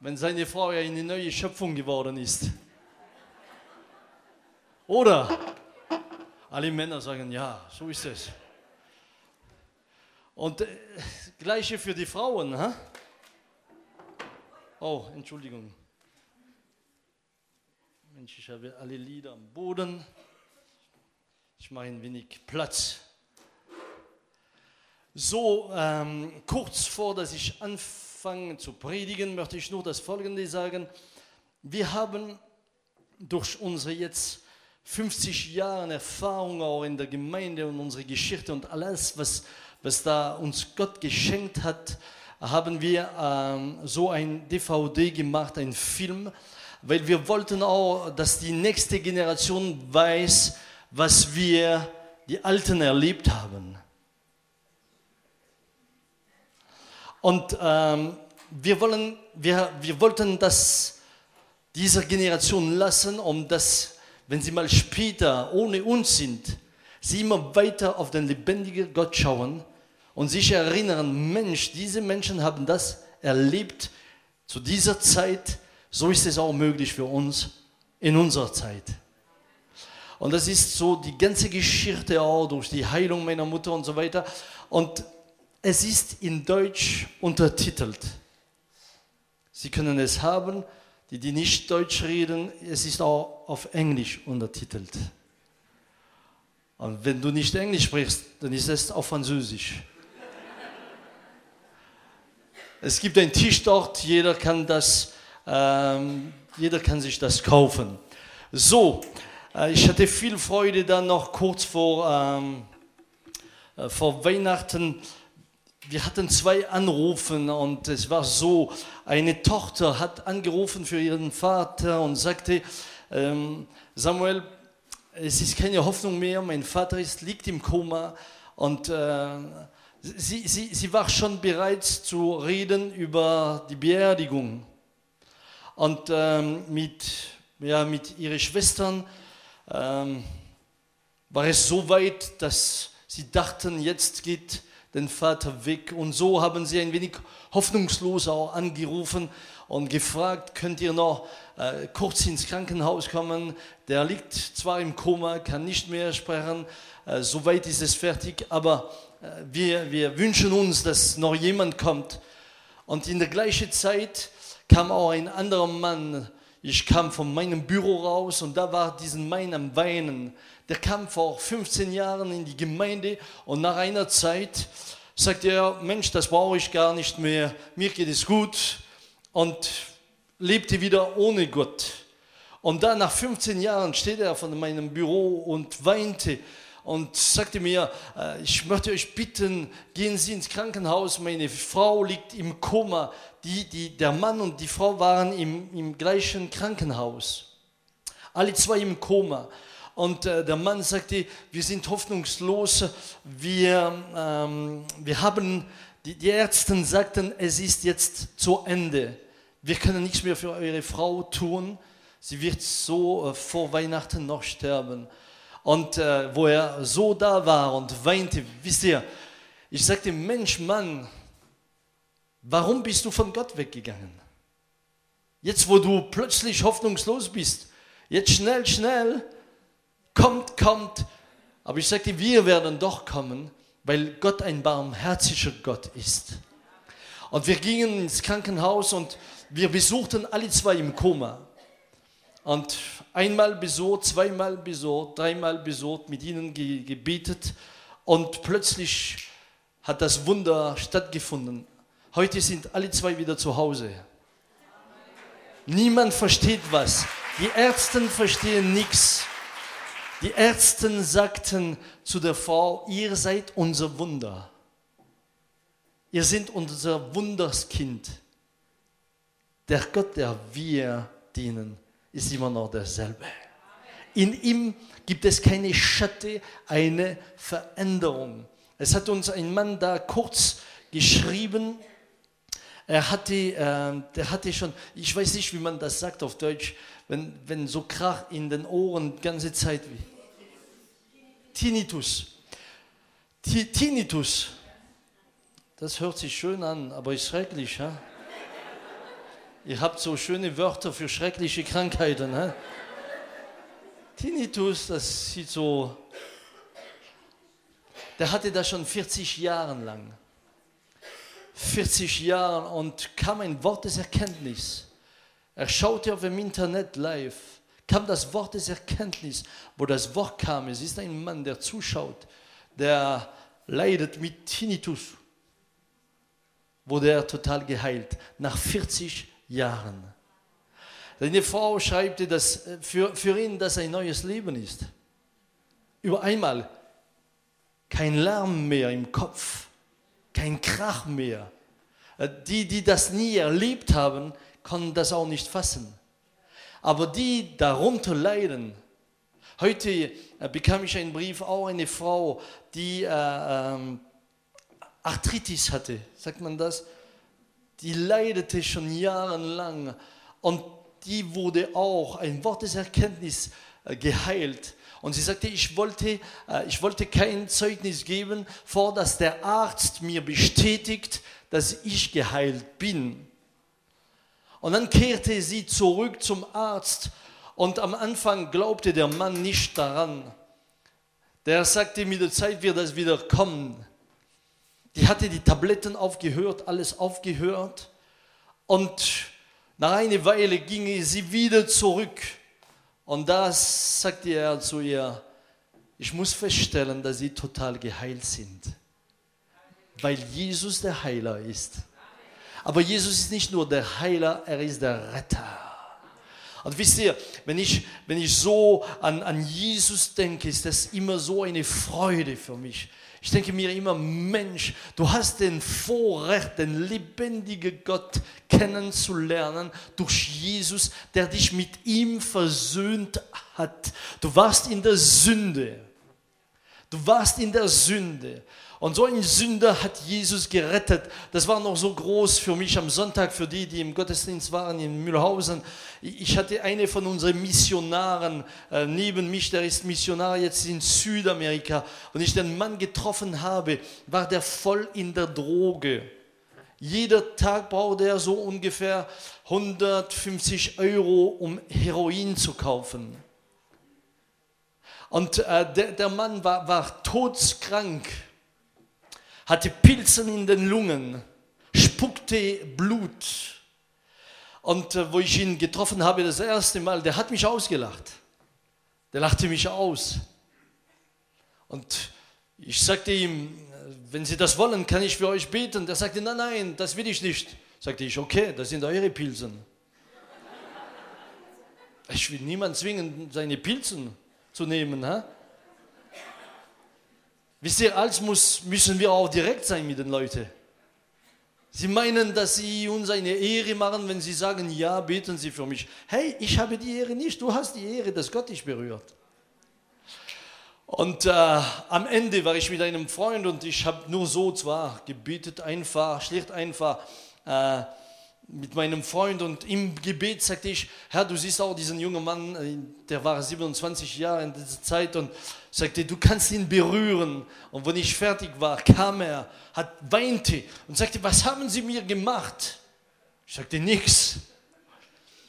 wenn seine Frau ja eine neue Schöpfung geworden ist. Oder alle Männer sagen, ja, so ist es. Und äh, gleiche für die Frauen. Ha? Oh, Entschuldigung. Mensch, ich habe alle Lieder am Boden. Ich mache ein wenig Platz. So, ähm, kurz vor, dass ich anfange zu predigen, möchte ich nur das Folgende sagen. Wir haben durch unsere jetzt 50 Jahre Erfahrung auch in der Gemeinde und unsere Geschichte und alles, was, was da uns Gott geschenkt hat, haben wir ähm, so ein DVD gemacht, ein Film, weil wir wollten auch, dass die nächste Generation weiß, was wir die Alten erlebt haben. Und ähm, wir, wollen, wir, wir wollten das dieser Generation lassen, um das, wenn sie mal später ohne uns sind, sie immer weiter auf den lebendigen Gott schauen und sich erinnern, Mensch, diese Menschen haben das erlebt zu dieser Zeit, so ist es auch möglich für uns in unserer Zeit. Und das ist so die ganze Geschichte auch durch die Heilung meiner Mutter und so weiter. Und es ist in Deutsch untertitelt. Sie können es haben, die, die nicht Deutsch reden, es ist auch auf Englisch untertitelt. Und wenn du nicht Englisch sprichst, dann ist es auf Französisch. Es gibt einen Tisch dort, jeder kann, das, ähm, jeder kann sich das kaufen. So, äh, ich hatte viel Freude dann noch kurz vor, ähm, äh, vor Weihnachten. Wir hatten zwei Anrufen und es war so, eine Tochter hat angerufen für ihren Vater und sagte, ähm, Samuel, es ist keine Hoffnung mehr, mein Vater ist, liegt im Koma und äh, sie, sie, sie war schon bereit zu reden über die Beerdigung. Und ähm, mit, ja, mit ihren Schwestern ähm, war es so weit, dass sie dachten, jetzt geht den Vater weg. Und so haben sie ein wenig hoffnungslos auch angerufen und gefragt, könnt ihr noch äh, kurz ins Krankenhaus kommen? Der liegt zwar im Koma, kann nicht mehr sprechen, äh, soweit ist es fertig, aber äh, wir, wir wünschen uns, dass noch jemand kommt. Und in der gleichen Zeit kam auch ein anderer Mann ich kam von meinem Büro raus und da war diesen Mann am Weinen. Der kam vor 15 Jahren in die Gemeinde und nach einer Zeit sagte er, Mensch, das brauche ich gar nicht mehr, mir geht es gut und lebte wieder ohne Gott. Und dann nach 15 Jahren steht er von meinem Büro und weinte und sagte mir, äh, ich möchte euch bitten, gehen Sie ins Krankenhaus, meine Frau liegt im Koma, die, die, der Mann und die Frau waren im, im gleichen Krankenhaus. Alle zwei im Koma. Und äh, der Mann sagte, wir sind hoffnungslos, wir, ähm, wir haben, die, die Ärzte sagten, es ist jetzt zu Ende. Wir können nichts mehr für eure Frau tun. Sie wird so äh, vor Weihnachten noch sterben. Und äh, wo er so da war und weinte, wisst ihr, ich sagte, Mensch, Mann, Warum bist du von Gott weggegangen? Jetzt, wo du plötzlich hoffnungslos bist, jetzt schnell, schnell, kommt, kommt. Aber ich sagte, wir werden doch kommen, weil Gott ein barmherziger Gott ist. Und wir gingen ins Krankenhaus und wir besuchten alle zwei im Koma. Und einmal besucht, zweimal besucht, dreimal besucht, mit ihnen gebetet. Und plötzlich hat das Wunder stattgefunden. Heute sind alle zwei wieder zu Hause. Niemand versteht was. Die Ärzte verstehen nichts. Die Ärzte sagten zu der Frau, ihr seid unser Wunder. Ihr seid unser Wunderskind. Der Gott, der wir dienen, ist immer noch derselbe. In ihm gibt es keine Schatte, eine Veränderung. Es hat uns ein Mann da kurz geschrieben, er hatte, äh, der hatte schon, ich weiß nicht, wie man das sagt auf Deutsch, wenn, wenn so Krach in den Ohren die ganze Zeit wie. Tinnitus. Tinnitus. Das hört sich schön an, aber ist schrecklich. Ja? Ihr habt so schöne Wörter für schreckliche Krankheiten. Ne? Tinnitus, das sieht so. Der hatte das schon 40 Jahre lang. 40 Jahre und kam ein Wort des Erkenntnis. Er schaute auf dem Internet live, kam das Wort des Erkenntnis. Wo das Wort kam, es ist ein Mann, der zuschaut, der leidet mit Tinnitus. Wurde er total geheilt nach 40 Jahren. Seine Frau schreibt, dass für, für ihn das ein neues Leben ist. Über einmal kein Lärm mehr im Kopf, kein Krach mehr. Die, die das nie erlebt haben, können das auch nicht fassen. Aber die darunter leiden, heute äh, bekam ich einen Brief, auch eine Frau, die äh, ähm, Arthritis hatte, sagt man das? Die leidete schon jahrelang und die wurde auch ein Wort des Erkenntnis äh, geheilt. Und sie sagte, ich wollte, äh, ich wollte kein Zeugnis geben, vor dass der Arzt mir bestätigt, dass ich geheilt bin. Und dann kehrte sie zurück zum Arzt und am Anfang glaubte der Mann nicht daran. Der sagte, mit der Zeit wird das wieder kommen. Die hatte die Tabletten aufgehört, alles aufgehört. Und nach einer Weile ging sie wieder zurück. Und da sagte er zu ihr, ich muss feststellen, dass sie total geheilt sind. Weil Jesus der Heiler ist. Aber Jesus ist nicht nur der Heiler, er ist der Retter. Und wisst ihr, wenn ich, wenn ich so an, an Jesus denke, ist das immer so eine Freude für mich. Ich denke mir immer, Mensch, du hast den Vorrecht, den lebendigen Gott kennenzulernen durch Jesus, der dich mit ihm versöhnt hat. Du warst in der Sünde. Du warst in der Sünde. Und so ein Sünder hat Jesus gerettet. Das war noch so groß für mich am Sonntag, für die, die im Gottesdienst waren in Mühlhausen. Ich hatte eine von unseren Missionaren äh, neben mich, der ist Missionar jetzt in Südamerika. Und ich den Mann getroffen habe, war der voll in der Droge. Jeder Tag brauchte er so ungefähr 150 Euro, um Heroin zu kaufen. Und äh, der, der Mann war, war todskrank hatte Pilzen in den Lungen, spuckte Blut. Und äh, wo ich ihn getroffen habe das erste Mal, der hat mich ausgelacht. Der lachte mich aus. Und ich sagte ihm, wenn Sie das wollen, kann ich für euch beten. Der sagte, nein, nein, das will ich nicht. Sagte ich, okay, das sind eure Pilzen. Ich will niemand zwingen, seine Pilzen zu nehmen. Ha? Wisst ihr, als muss, müssen wir auch direkt sein mit den Leuten. Sie meinen, dass sie uns eine Ehre machen, wenn sie sagen, ja, beten Sie für mich. Hey, ich habe die Ehre nicht, du hast die Ehre, dass Gott dich berührt. Und äh, am Ende war ich mit einem Freund und ich habe nur so zwar gebetet, einfach, schlicht einfach. Äh, mit meinem Freund und im Gebet sagte ich, Herr, du siehst auch diesen jungen Mann, äh, der war 27 Jahre in dieser Zeit und sagte, du kannst ihn berühren. Und wenn ich fertig war, kam er, hat weinte und sagte, was haben Sie mir gemacht? Ich sagte, nichts.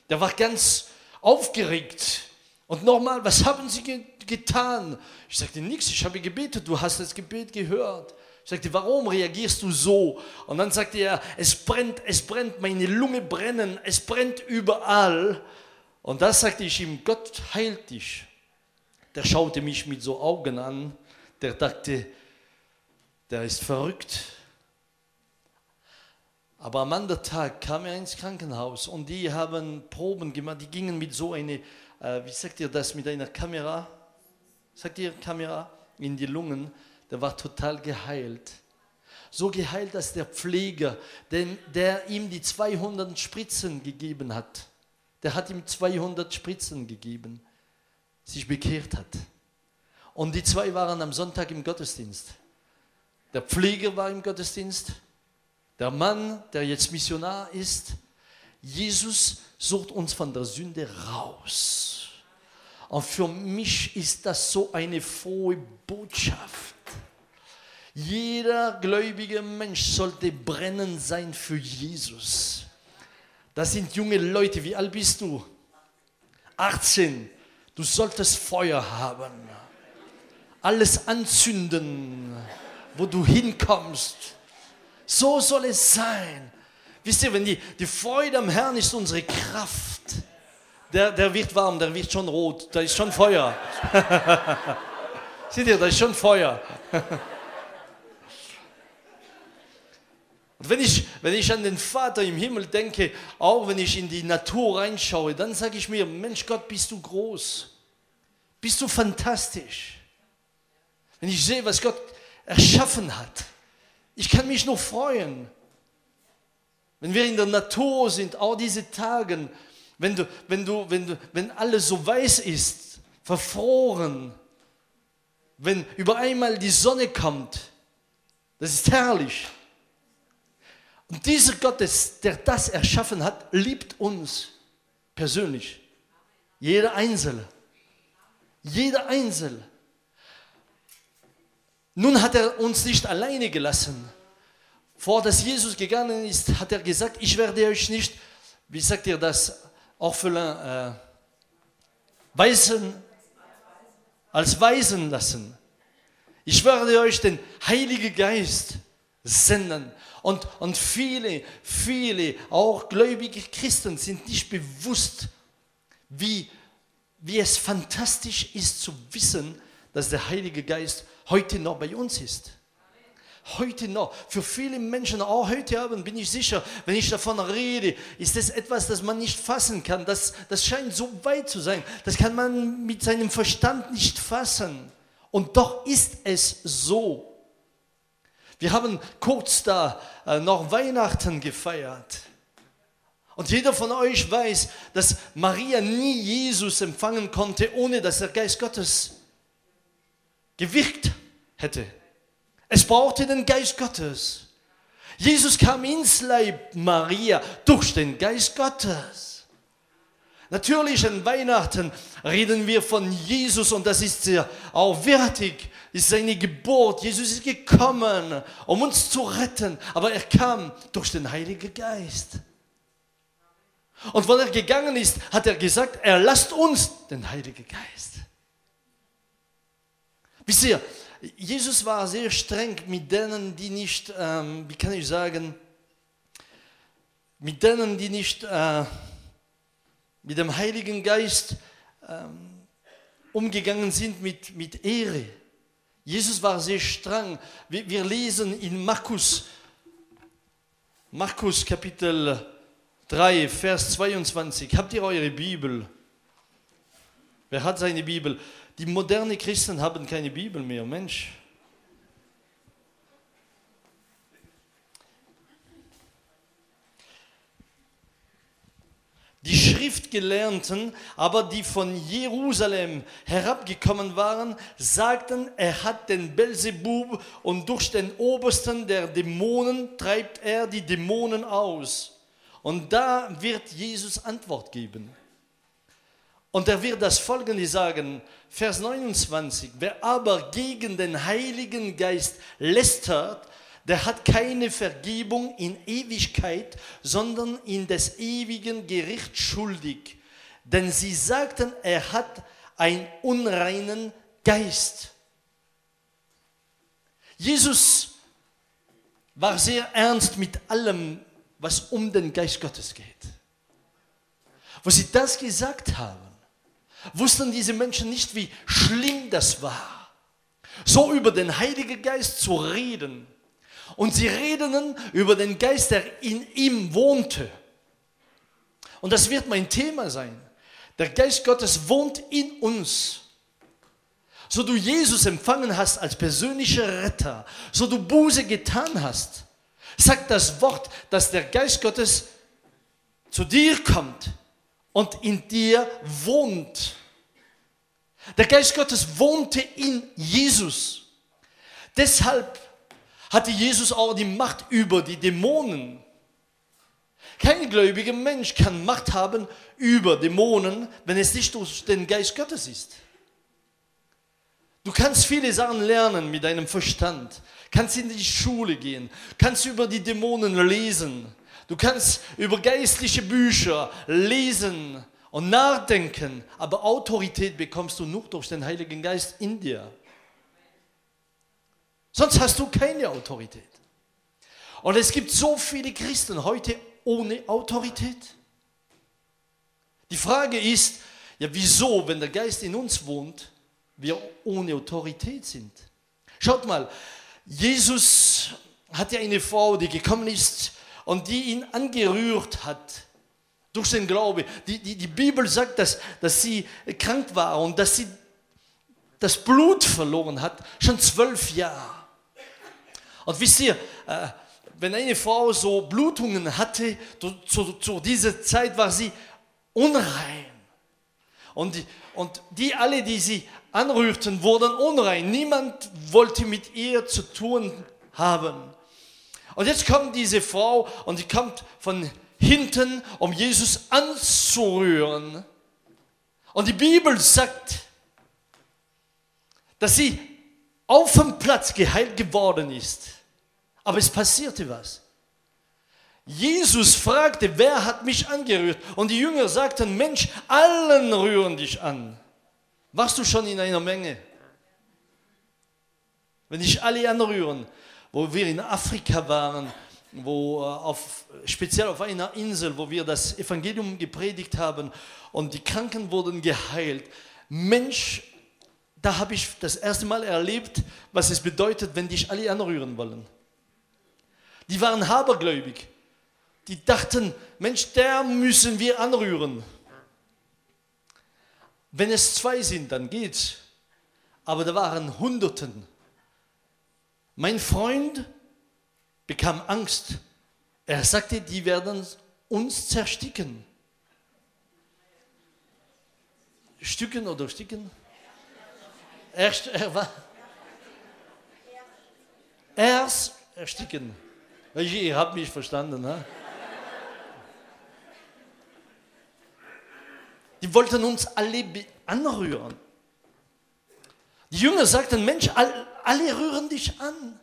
Der war ganz aufgeregt. Und nochmal, was haben Sie getan? Ich sagte, nichts, ich habe gebetet, du hast das Gebet gehört. Sagte, warum reagierst du so? Und dann sagte er, es brennt, es brennt, meine Lunge brennen, es brennt überall. Und da sagte ich ihm, Gott heilt dich. Der schaute mich mit so Augen an, der dachte, der ist verrückt. Aber am anderen Tag kam er ins Krankenhaus und die haben Proben gemacht, die gingen mit so einer, äh, wie sagt ihr das, mit einer Kamera, sagt ihr Kamera, in die Lungen der war total geheilt. So geheilt, dass der Pfleger, den, der ihm die 200 Spritzen gegeben hat, der hat ihm 200 Spritzen gegeben, sich bekehrt hat. Und die zwei waren am Sonntag im Gottesdienst. Der Pfleger war im Gottesdienst, der Mann, der jetzt Missionar ist. Jesus sucht uns von der Sünde raus. Und für mich ist das so eine frohe Botschaft. Jeder gläubige Mensch sollte brennend sein für Jesus. Das sind junge Leute. Wie alt bist du? 18. Du solltest Feuer haben. Alles anzünden, wo du hinkommst. So soll es sein. Wisst ihr, wenn die, die Freude am Herrn ist unsere Kraft. Der, der wird warm, der wird schon rot, da ist schon Feuer. Seht ihr, da ist schon Feuer. Und wenn ich, wenn ich an den Vater im Himmel denke, auch wenn ich in die Natur reinschaue, dann sage ich mir, Mensch Gott, bist du groß. Bist du fantastisch. Wenn ich sehe, was Gott erschaffen hat, ich kann mich nur freuen. Wenn wir in der Natur sind, auch diese Tage, wenn, du, wenn, du, wenn, du, wenn alles so weiß ist, verfroren, wenn über einmal die Sonne kommt, das ist herrlich. Und dieser Gott, der das erschaffen hat, liebt uns persönlich. Jeder Einzelne. Jeder Einzelne. Nun hat er uns nicht alleine gelassen. Vor dass Jesus gegangen ist, hat er gesagt, ich werde euch nicht, wie sagt ihr das, Orphelin, äh, Weisen, als Weisen lassen. Ich werde euch den Heiligen Geist senden. Und, und viele, viele, auch gläubige Christen sind nicht bewusst, wie, wie es fantastisch ist zu wissen, dass der Heilige Geist heute noch bei uns ist. Heute noch, für viele Menschen, auch heute Abend bin ich sicher, wenn ich davon rede, ist das etwas, das man nicht fassen kann. Das, das scheint so weit zu sein. Das kann man mit seinem Verstand nicht fassen. Und doch ist es so. Wir haben kurz da äh, noch Weihnachten gefeiert. Und jeder von euch weiß, dass Maria nie Jesus empfangen konnte, ohne dass der Geist Gottes gewirkt hätte. Es brauchte den Geist Gottes. Jesus kam ins Leib Maria durch den Geist Gottes. Natürlich an Weihnachten reden wir von Jesus und das ist sehr auch wertig, ist seine Geburt. Jesus ist gekommen, um uns zu retten, aber er kam durch den Heiligen Geist. Und wenn er gegangen ist, hat er gesagt, er lasst uns den Heiligen Geist. Wisst ihr, Jesus war sehr streng mit denen, die nicht, ähm, wie kann ich sagen, mit denen, die nicht... Äh, mit dem Heiligen Geist ähm, umgegangen sind mit, mit Ehre. Jesus war sehr streng. Wir, wir lesen in Markus, Markus Kapitel 3, Vers 22. Habt ihr eure Bibel? Wer hat seine Bibel? Die modernen Christen haben keine Bibel mehr, Mensch. Die Schriftgelernten, aber die von Jerusalem herabgekommen waren, sagten, er hat den Belzebub und durch den Obersten der Dämonen treibt er die Dämonen aus. Und da wird Jesus Antwort geben. Und er wird das folgende sagen, Vers 29, wer aber gegen den Heiligen Geist lästert, der hat keine Vergebung in Ewigkeit, sondern in des ewigen Gerichts schuldig. Denn sie sagten, er hat einen unreinen Geist. Jesus war sehr ernst mit allem, was um den Geist Gottes geht. Wo sie das gesagt haben, wussten diese Menschen nicht, wie schlimm das war, so über den Heiligen Geist zu reden und sie redeten über den Geist, der in ihm wohnte. Und das wird mein Thema sein. Der Geist Gottes wohnt in uns. So du Jesus empfangen hast als persönlicher Retter, so du Buße getan hast, sagt das Wort, dass der Geist Gottes zu dir kommt und in dir wohnt. Der Geist Gottes wohnte in Jesus. Deshalb hatte Jesus auch die Macht über die Dämonen. Kein gläubiger Mensch kann Macht haben über Dämonen, wenn es nicht durch den Geist Gottes ist. Du kannst viele Sachen lernen mit deinem Verstand, kannst in die Schule gehen, kannst über die Dämonen lesen. Du kannst über geistliche Bücher lesen und nachdenken, aber Autorität bekommst du nur durch den Heiligen Geist in dir. Sonst hast du keine Autorität. Und es gibt so viele Christen heute ohne Autorität. Die Frage ist, ja wieso, wenn der Geist in uns wohnt, wir ohne Autorität sind? Schaut mal, Jesus hat ja eine Frau, die gekommen ist und die ihn angerührt hat durch den Glaube. Die, die, die Bibel sagt, dass, dass sie krank war und dass sie das Blut verloren hat, schon zwölf Jahre. Und wisst ihr, äh, wenn eine Frau so Blutungen hatte, zu, zu dieser Zeit war sie unrein. Und die, und die alle, die sie anrührten, wurden unrein. Niemand wollte mit ihr zu tun haben. Und jetzt kommt diese Frau und die kommt von hinten, um Jesus anzurühren. Und die Bibel sagt, dass sie auf dem Platz geheilt geworden ist. Aber es passierte was. Jesus fragte, wer hat mich angerührt? Und die Jünger sagten, Mensch, allen rühren dich an. Warst du schon in einer Menge? Wenn dich alle anrühren, wo wir in Afrika waren, wo äh, auf, speziell auf einer Insel, wo wir das Evangelium gepredigt haben und die Kranken wurden geheilt. Mensch, da habe ich das erste Mal erlebt, was es bedeutet, wenn dich alle anrühren wollen. Die waren habergläubig. Die dachten, Mensch, der müssen wir anrühren. Wenn es zwei sind, dann geht's. Aber da waren Hunderten. Mein Freund bekam Angst. Er sagte, die werden uns zersticken. Stücken oder Sticken? Erst, er war. Erst ersticken. Ihr habt mich verstanden. Ne? Die wollten uns alle anrühren. Die Jünger sagten, Mensch, alle rühren dich an.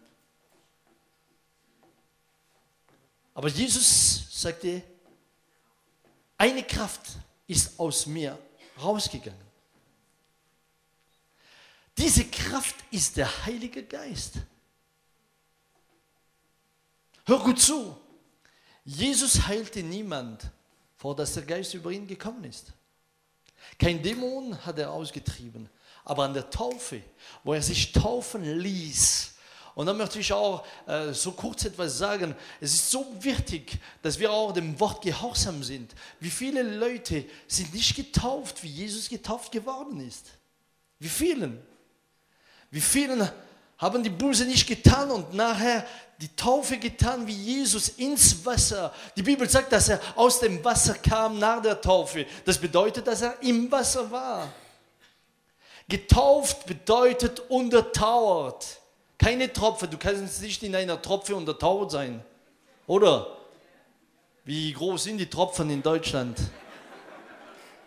Aber Jesus sagte, eine Kraft ist aus mir rausgegangen. Diese Kraft ist der Heilige Geist. Hör gut zu. Jesus heilte niemand, vor dass der Geist über ihn gekommen ist. Kein Dämon hat er ausgetrieben, aber an der Taufe, wo er sich taufen ließ. Und dann möchte ich auch äh, so kurz etwas sagen. Es ist so wichtig, dass wir auch dem Wort gehorsam sind. Wie viele Leute sind nicht getauft, wie Jesus getauft geworden ist? Wie vielen? Wie vielen haben die Buße nicht getan und nachher die Taufe getan wie Jesus ins Wasser. Die Bibel sagt, dass er aus dem Wasser kam nach der Taufe. Das bedeutet, dass er im Wasser war. Getauft bedeutet untertauert. Keine Tropfe. Du kannst nicht in einer Tropfe untertauert sein. Oder? Wie groß sind die Tropfen in Deutschland?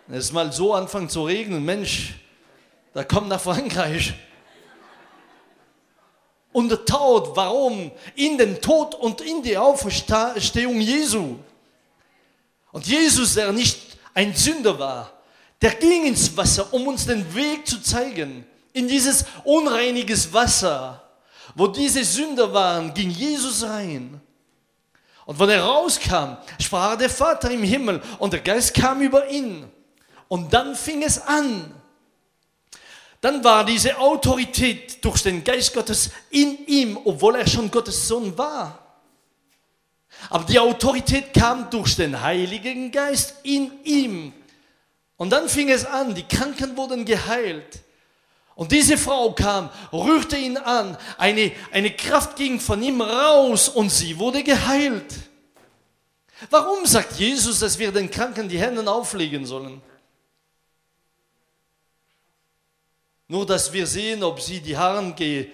Es mal so anfangen zu regnen, Mensch, da kommt nach Frankreich untertaucht. Warum? In den Tod und in die Auferstehung Jesu. Und Jesus, der nicht ein Sünder war, der ging ins Wasser, um uns den Weg zu zeigen. In dieses unreiniges Wasser, wo diese Sünder waren, ging Jesus rein. Und wenn er rauskam, sprach der Vater im Himmel und der Geist kam über ihn. Und dann fing es an, dann war diese Autorität durch den Geist Gottes in ihm, obwohl er schon Gottes Sohn war. Aber die Autorität kam durch den Heiligen Geist in ihm. Und dann fing es an, die Kranken wurden geheilt. Und diese Frau kam, rührte ihn an, eine, eine Kraft ging von ihm raus und sie wurde geheilt. Warum sagt Jesus, dass wir den Kranken die Hände auflegen sollen? Nur, dass wir sehen, ob sie die Haare ge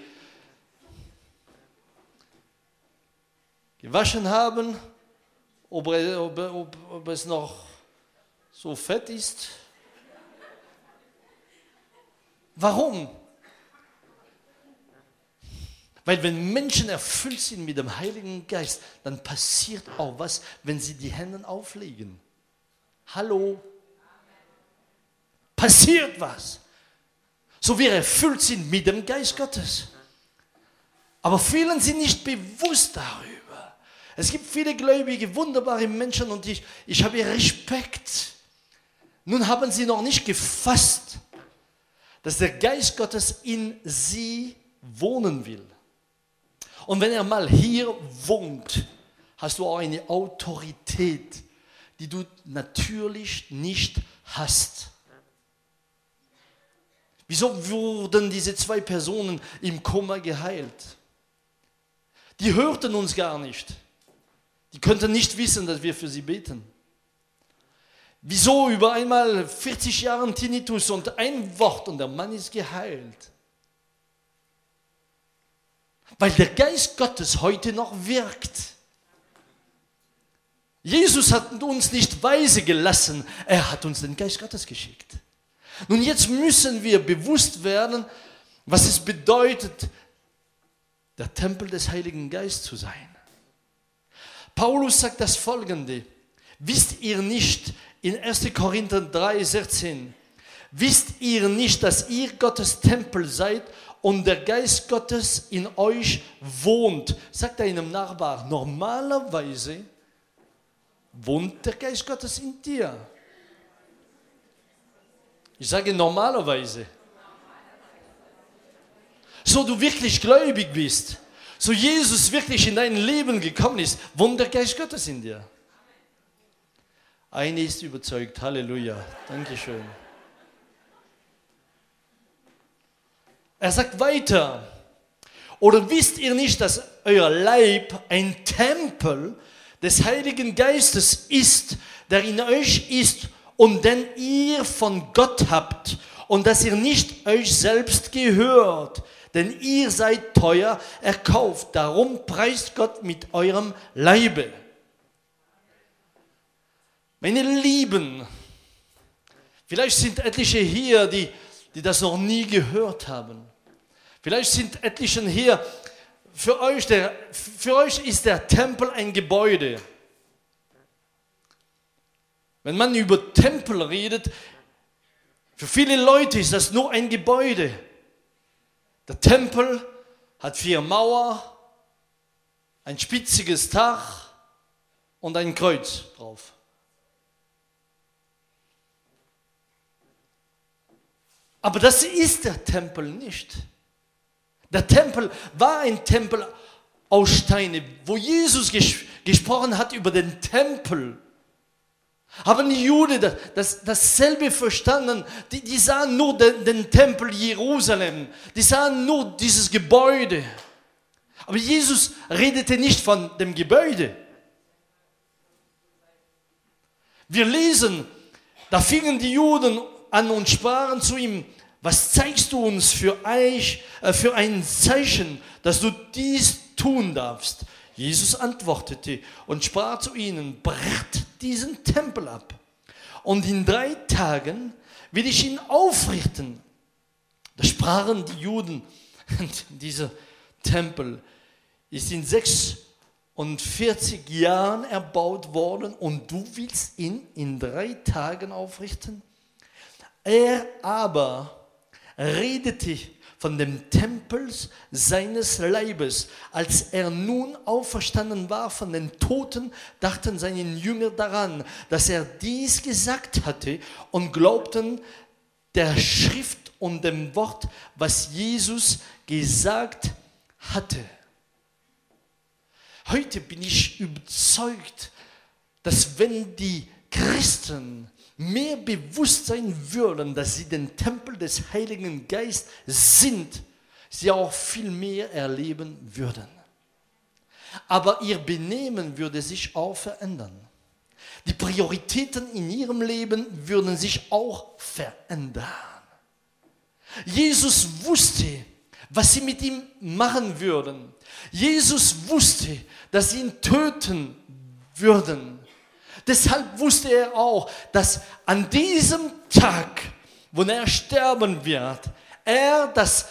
gewaschen haben, ob, ob, ob, ob es noch so fett ist. Warum? Weil wenn Menschen erfüllt sind mit dem Heiligen Geist, dann passiert auch was, wenn sie die Hände auflegen. Hallo? Passiert was. So wir erfüllt sind mit dem Geist Gottes. Aber vielen sind nicht bewusst darüber. Es gibt viele gläubige, wunderbare Menschen und ich, ich habe Respekt. Nun haben sie noch nicht gefasst, dass der Geist Gottes in sie wohnen will. Und wenn er mal hier wohnt, hast du auch eine Autorität, die du natürlich nicht hast. Wieso wurden diese zwei Personen im Koma geheilt? Die hörten uns gar nicht. Die könnten nicht wissen, dass wir für sie beten. Wieso über einmal 40 Jahre Tinnitus und ein Wort und der Mann ist geheilt? Weil der Geist Gottes heute noch wirkt. Jesus hat uns nicht weise gelassen, er hat uns den Geist Gottes geschickt. Nun jetzt müssen wir bewusst werden, was es bedeutet, der Tempel des Heiligen Geistes zu sein. Paulus sagt das folgende, wisst ihr nicht in 1. Korinther 3, 16, wisst ihr nicht, dass ihr Gottes Tempel seid und der Geist Gottes in euch wohnt? Sagt einem Nachbar, normalerweise wohnt der Geist Gottes in dir. Ich sage normalerweise. So du wirklich gläubig bist, so Jesus wirklich in dein Leben gekommen ist, wohnt der Geist Gottes in dir. Eine ist überzeugt. Halleluja. Dankeschön. Er sagt weiter. Oder wisst ihr nicht, dass euer Leib ein Tempel des Heiligen Geistes ist, der in euch ist und den ihr von Gott habt und dass ihr nicht euch selbst gehört, denn ihr seid teuer erkauft. Darum preist Gott mit eurem Leibe. Meine Lieben, vielleicht sind etliche hier, die, die das noch nie gehört haben. Vielleicht sind etliche hier, für euch, der, für euch ist der Tempel ein Gebäude. Wenn man über Tempel redet, für viele Leute ist das nur ein Gebäude. Der Tempel hat vier Mauern, ein spitziges Dach und ein Kreuz drauf. Aber das ist der Tempel nicht. Der Tempel war ein Tempel aus Steine, wo Jesus ges gesprochen hat über den Tempel. Haben die Juden das, das, dasselbe verstanden? Die, die sahen nur den, den Tempel Jerusalem, die sahen nur dieses Gebäude. Aber Jesus redete nicht von dem Gebäude. Wir lesen, da fingen die Juden an und sprachen zu ihm, was zeigst du uns für, euch, äh, für ein Zeichen, dass du dies tun darfst? Jesus antwortete und sprach zu ihnen, brecht diesen Tempel ab und in drei Tagen will ich ihn aufrichten. Da sprachen die Juden, dieser Tempel ist in 46 Jahren erbaut worden und du willst ihn in drei Tagen aufrichten? Er aber redete von dem Tempel seines Leibes. Als er nun auferstanden war von den Toten, dachten seine Jünger daran, dass er dies gesagt hatte und glaubten der Schrift und dem Wort, was Jesus gesagt hatte. Heute bin ich überzeugt, dass wenn die Christen mehr bewusst sein würden, dass sie den Tempel des Heiligen Geistes sind, sie auch viel mehr erleben würden. Aber ihr Benehmen würde sich auch verändern. Die Prioritäten in ihrem Leben würden sich auch verändern. Jesus wusste, was sie mit ihm machen würden. Jesus wusste, dass sie ihn töten würden. Deshalb wusste er auch, dass an diesem Tag, wo er sterben wird, er das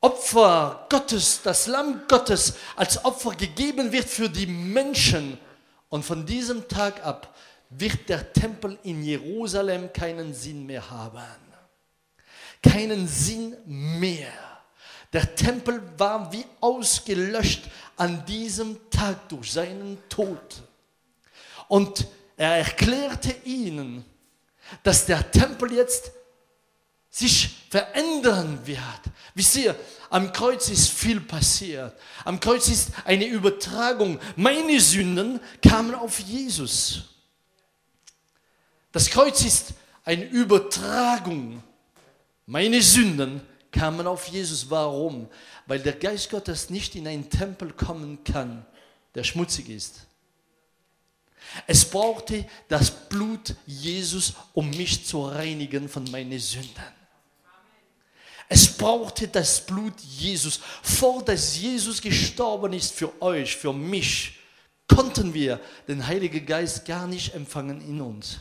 Opfer Gottes, das Lamm Gottes als Opfer gegeben wird für die Menschen. Und von diesem Tag ab wird der Tempel in Jerusalem keinen Sinn mehr haben. Keinen Sinn mehr. Der Tempel war wie ausgelöscht an diesem Tag durch seinen Tod. Und er erklärte ihnen, dass der Tempel jetzt sich verändern wird. Wisst ihr, am Kreuz ist viel passiert. Am Kreuz ist eine Übertragung. Meine Sünden kamen auf Jesus. Das Kreuz ist eine Übertragung. Meine Sünden kamen auf Jesus. Warum? Weil der Geist Gottes nicht in einen Tempel kommen kann, der schmutzig ist. Es brauchte das Blut Jesus, um mich zu reinigen von meinen Sünden. Es brauchte das Blut Jesus. Vor dass Jesus gestorben ist für euch, für mich, konnten wir den Heiligen Geist gar nicht empfangen in uns.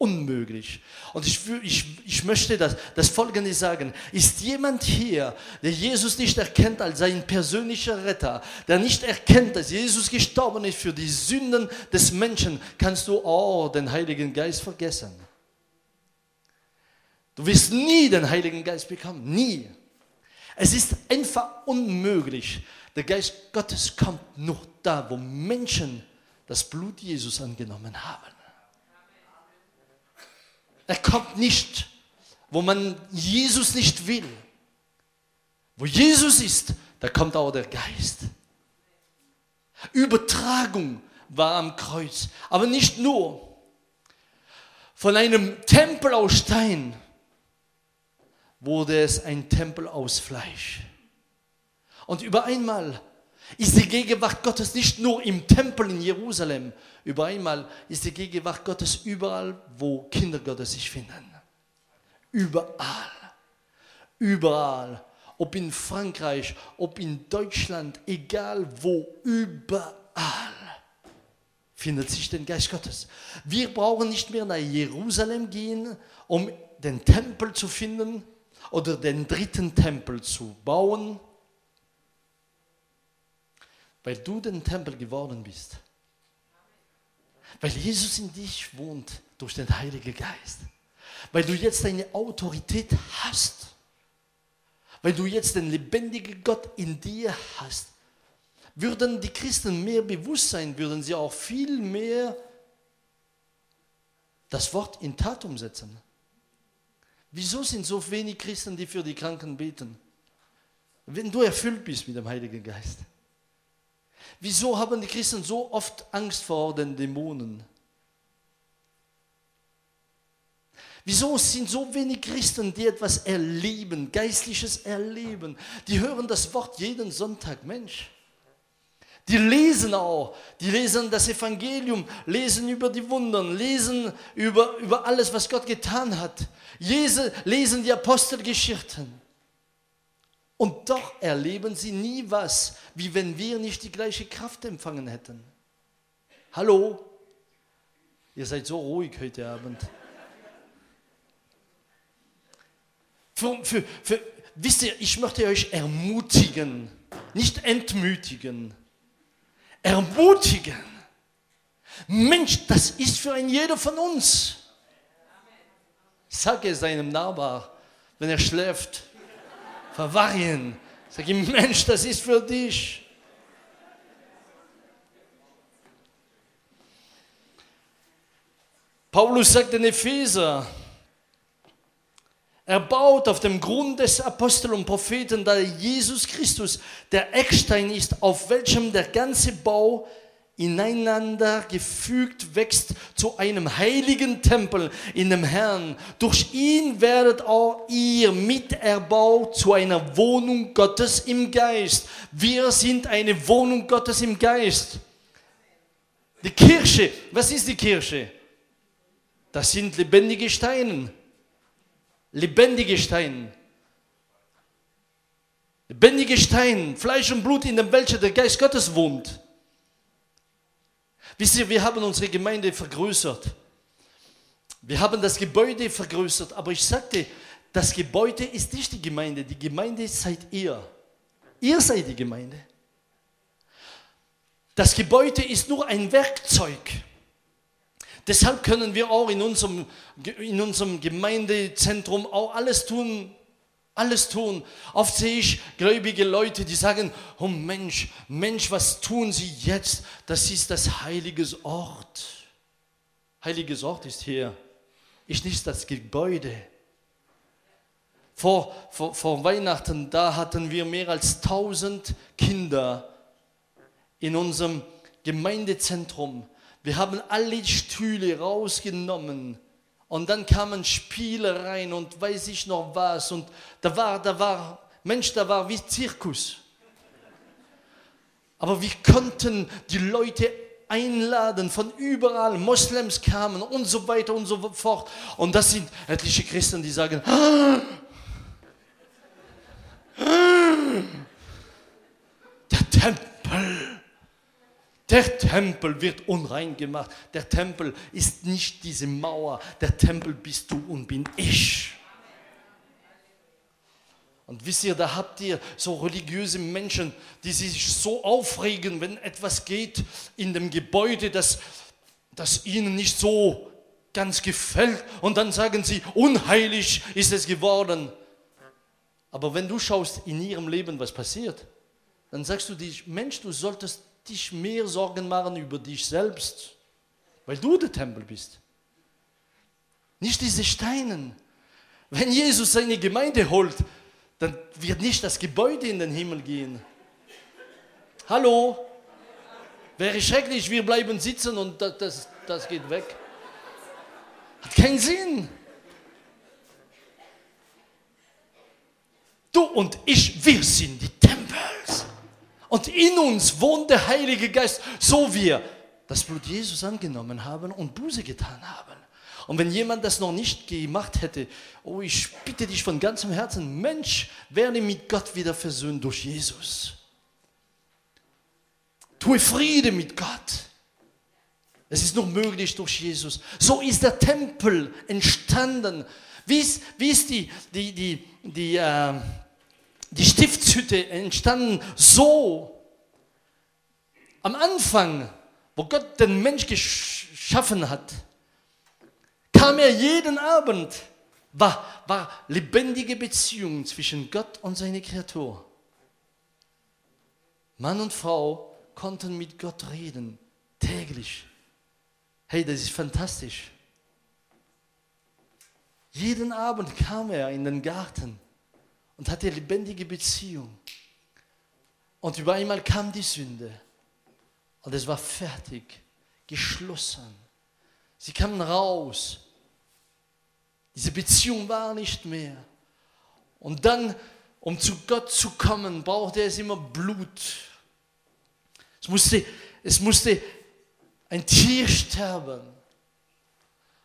Unmöglich. Und ich, ich, ich möchte das, das Folgende sagen. Ist jemand hier, der Jesus nicht erkennt als sein persönlicher Retter, der nicht erkennt, dass Jesus gestorben ist für die Sünden des Menschen, kannst du auch den Heiligen Geist vergessen. Du wirst nie den Heiligen Geist bekommen. Nie. Es ist einfach unmöglich. Der Geist Gottes kommt nur da, wo Menschen das Blut Jesus angenommen haben. Er kommt nicht, wo man Jesus nicht will. Wo Jesus ist, da kommt auch der Geist. Übertragung war am Kreuz, aber nicht nur. Von einem Tempel aus Stein wurde es ein Tempel aus Fleisch. Und über einmal ist die Gegenwart Gottes nicht nur im Tempel in Jerusalem, über einmal ist die Gegenwart Gottes überall, wo Kinder Gottes sich finden. Überall. Überall. Ob in Frankreich, ob in Deutschland, egal wo, überall findet sich der Geist Gottes. Wir brauchen nicht mehr nach Jerusalem gehen, um den Tempel zu finden oder den dritten Tempel zu bauen weil du den Tempel geworden bist. Weil Jesus in dich wohnt durch den Heiligen Geist. Weil du jetzt eine Autorität hast. Weil du jetzt den lebendigen Gott in dir hast. Würden die Christen mehr bewusst sein, würden sie auch viel mehr das Wort in Tat umsetzen. Wieso sind so wenig Christen, die für die Kranken beten? Wenn du erfüllt bist mit dem Heiligen Geist. Wieso haben die Christen so oft Angst vor den Dämonen? Wieso sind so wenig Christen, die etwas erleben, geistliches erleben? Die hören das Wort jeden Sonntag, Mensch. Die lesen auch, die lesen das Evangelium, lesen über die Wunder, lesen über, über alles, was Gott getan hat, lesen die Apostelgeschichten. Und doch erleben sie nie was, wie wenn wir nicht die gleiche Kraft empfangen hätten. Hallo? Ihr seid so ruhig heute Abend. Für, für, für, wisst ihr, ich möchte euch ermutigen, nicht entmütigen. Ermutigen. Mensch, das ist für ein jeder von uns. Sag es seinem Nachbar, wenn er schläft verweilen. Sag ihm, Mensch, das ist für dich. Paulus sagt in Epheser, er baut auf dem Grund des Apostel und Propheten, da Jesus Christus der Eckstein ist, auf welchem der ganze Bau ineinander gefügt wächst zu einem heiligen Tempel in dem Herrn. Durch ihn werdet auch ihr miterbaut zu einer Wohnung Gottes im Geist. Wir sind eine Wohnung Gottes im Geist. Die Kirche, was ist die Kirche? Das sind lebendige Steine. Lebendige Steine. Lebendige Steine, Fleisch und Blut, in dem welcher der Geist Gottes wohnt. Wisst ihr, wir haben unsere Gemeinde vergrößert. Wir haben das Gebäude vergrößert, aber ich sagte, das Gebäude ist nicht die Gemeinde, die Gemeinde seid ihr. Ihr seid die Gemeinde. Das Gebäude ist nur ein Werkzeug. Deshalb können wir auch in unserem, in unserem Gemeindezentrum auch alles tun, alles tun. Oft sehe ich gläubige Leute, die sagen, oh Mensch, Mensch, was tun sie jetzt? Das ist das heilige Ort. Heiliges Ort ist hier. Ist nicht das Gebäude. Vor, vor, vor Weihnachten, da hatten wir mehr als 1000 Kinder in unserem Gemeindezentrum. Wir haben alle Stühle rausgenommen und dann kamen Spiele rein und weiß ich noch was und da war, da war, Mensch, da war wie Zirkus. Aber wir konnten die Leute einladen von überall, Moslems kamen und so weiter und so fort. Und das sind etliche Christen, die sagen, ah, der Tempel, der Tempel wird unrein gemacht. Der Tempel ist nicht diese Mauer. Der Tempel bist du und bin ich. Und wisst ihr, da habt ihr so religiöse Menschen, die sich so aufregen, wenn etwas geht in dem Gebäude, das, das ihnen nicht so ganz gefällt. Und dann sagen sie, unheilig ist es geworden. Aber wenn du schaust in ihrem Leben, was passiert, dann sagst du dich, Mensch, du solltest dich mehr Sorgen machen über dich selbst, weil du der Tempel bist. Nicht diese Steine. Wenn Jesus seine Gemeinde holt, dann wird nicht das Gebäude in den Himmel gehen. Hallo? Wäre schrecklich, wir bleiben sitzen und das, das, das geht weg. Hat keinen Sinn. Du und ich, wir sind die. Und in uns wohnt der Heilige Geist, so wir das Blut Jesus angenommen haben und Buße getan haben. Und wenn jemand das noch nicht gemacht hätte, oh, ich bitte dich von ganzem Herzen, Mensch, werde mit Gott wieder versöhnt durch Jesus. Tue Friede mit Gott. Es ist nur möglich durch Jesus. So ist der Tempel entstanden. Wie ist, wie ist die, die, die, die, äh, die Stiftshütte entstanden so. Am Anfang, wo Gott den Mensch geschaffen hat, kam er jeden Abend, war, war lebendige Beziehung zwischen Gott und seiner Kreatur. Mann und Frau konnten mit Gott reden, täglich. Hey, das ist fantastisch. Jeden Abend kam er in den Garten und hatte lebendige Beziehung. Und über einmal kam die Sünde und es war fertig, geschlossen. Sie kamen raus. Diese Beziehung war nicht mehr. Und dann, um zu Gott zu kommen, brauchte es immer Blut. Es musste, es musste ein Tier sterben.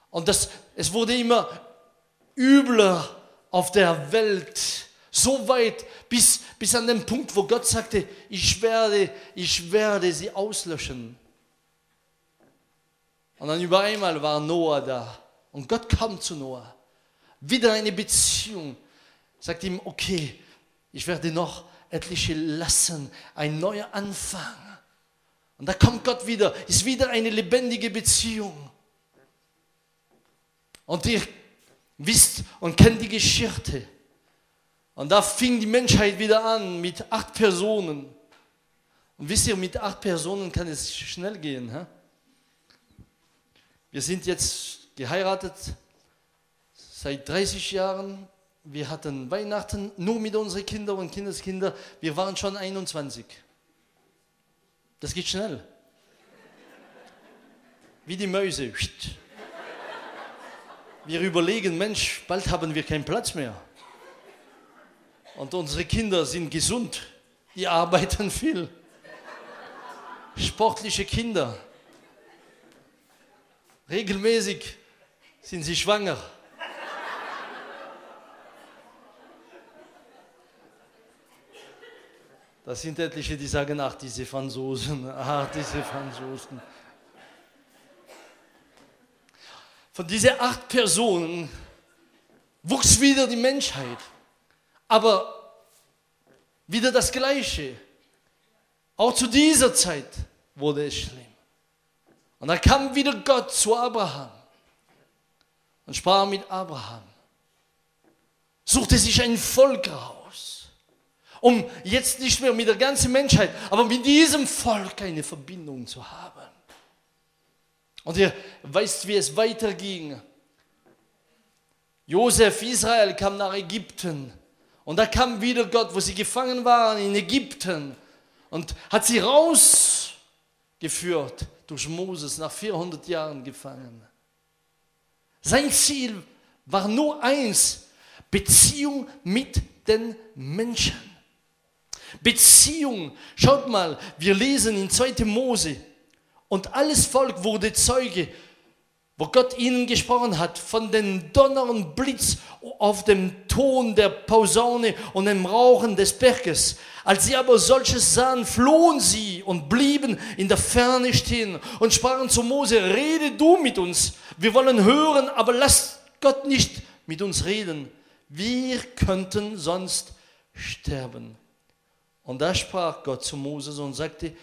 Und das, es wurde immer übler auf der Welt so weit bis, bis an den Punkt, wo Gott sagte, ich werde, ich werde sie auslöschen. Und dann über einmal war Noah da. Und Gott kam zu Noah. Wieder eine Beziehung. Sagt ihm, okay, ich werde noch etliche lassen. Ein neuer Anfang. Und da kommt Gott wieder. Ist wieder eine lebendige Beziehung. Und ihr wisst und kennt die Geschichte. Und da fing die Menschheit wieder an mit acht Personen. Und wisst ihr, mit acht Personen kann es schnell gehen. Hä? Wir sind jetzt geheiratet seit 30 Jahren. Wir hatten Weihnachten nur mit unseren Kindern und Kindeskinder. Wir waren schon 21. Das geht schnell. Wie die Mäuse. Wir überlegen, Mensch, bald haben wir keinen Platz mehr. Und unsere Kinder sind gesund. Die arbeiten viel. Sportliche Kinder. Regelmäßig sind sie schwanger. Das sind etliche, die sagen, ach, diese Franzosen, ach, diese Franzosen. Von diesen acht Personen wuchs wieder die Menschheit. Aber Wieder das Gleiche. Auch zu dieser Zeit wurde es schlimm. Und da kam wieder Gott zu Abraham und sprach mit Abraham. Suchte sich ein Volk raus, um jetzt nicht mehr mit der ganzen Menschheit, aber mit diesem Volk eine Verbindung zu haben. Und ihr weißt, wie es weiterging. Josef, Israel kam nach Ägypten. Und da kam wieder Gott, wo sie gefangen waren in Ägypten. Und hat sie rausgeführt durch Moses nach 400 Jahren gefangen. Sein Ziel war nur eins, Beziehung mit den Menschen. Beziehung, schaut mal, wir lesen in 2. Mose, und alles Volk wurde Zeuge, wo Gott ihnen gesprochen hat, von dem Donner und Blitz auf dem Ton der Posaune und dem Rauchen des Berges. Als sie aber solches sahen, flohen sie und blieben in der Ferne stehen und sprachen zu Mose, rede du mit uns, wir wollen hören, aber lass Gott nicht mit uns reden, wir könnten sonst sterben. Und da sprach Gott zu Moses und sagte,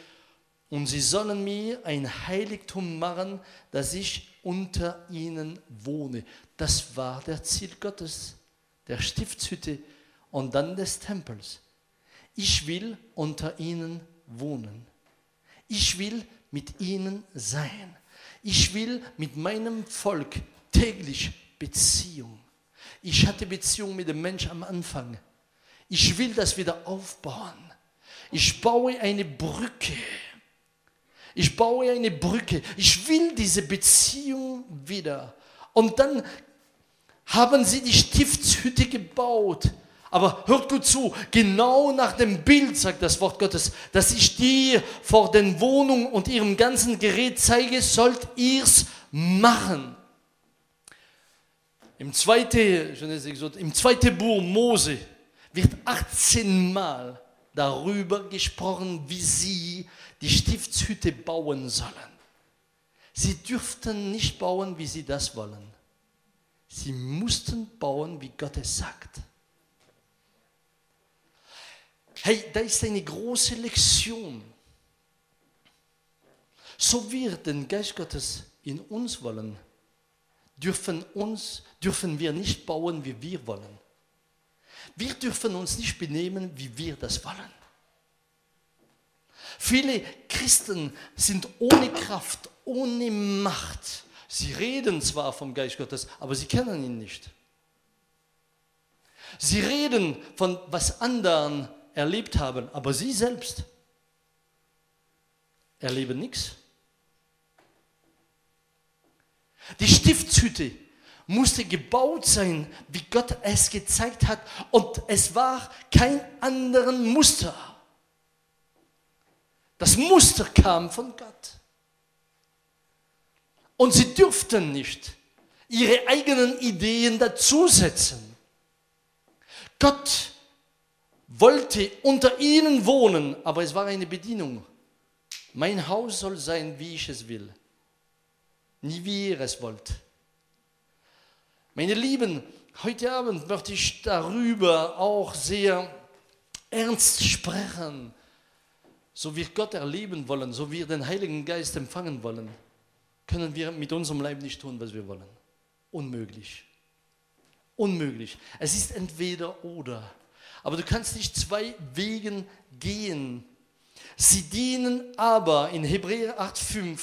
und sie sollen mir ein Heiligtum machen, dass ich unter ihnen wohne. Das war der Ziel Gottes, der Stiftshütte und dann des Tempels. Ich will unter ihnen wohnen. Ich will mit ihnen sein. Ich will mit meinem Volk täglich Beziehung. Ich hatte Beziehung mit dem Menschen am Anfang. Ich will das wieder aufbauen. Ich baue eine Brücke ich baue eine Brücke. Ich will diese Beziehung wieder. Und dann haben sie die Stiftshütte gebaut. Aber hört gut zu, genau nach dem Bild, sagt das Wort Gottes, dass ich dir vor den Wohnungen und ihrem ganzen Gerät zeige, sollt ihr's machen. Im zweiten, im zweiten Buch Mose wird 18 Mal darüber gesprochen, wie sie die Stiftshütte bauen sollen. Sie dürften nicht bauen, wie sie das wollen. Sie mussten bauen, wie Gott es sagt. Hey, da ist eine große Lektion. So wir den Geist Gottes in uns wollen, dürfen, uns, dürfen wir nicht bauen, wie wir wollen. Wir dürfen uns nicht benehmen, wie wir das wollen. Viele Christen sind ohne Kraft, ohne Macht. Sie reden zwar vom Geist Gottes, aber sie kennen ihn nicht. Sie reden von was anderen erlebt haben, aber sie selbst erleben nichts. Die Stiftshütte musste gebaut sein, wie Gott es gezeigt hat, und es war kein anderen Muster. Das Muster kam von Gott. Und sie dürften nicht ihre eigenen Ideen dazusetzen. Gott wollte unter ihnen wohnen, aber es war eine Bedienung. Mein Haus soll sein, wie ich es will, nie wie ihr es wollt. Meine Lieben, heute Abend möchte ich darüber auch sehr ernst sprechen so wir Gott erleben wollen, so wir den Heiligen Geist empfangen wollen, können wir mit unserem Leib nicht tun, was wir wollen. Unmöglich. Unmöglich. Es ist entweder oder. Aber du kannst nicht zwei Wegen gehen. Sie dienen aber, in Hebräer 8,5,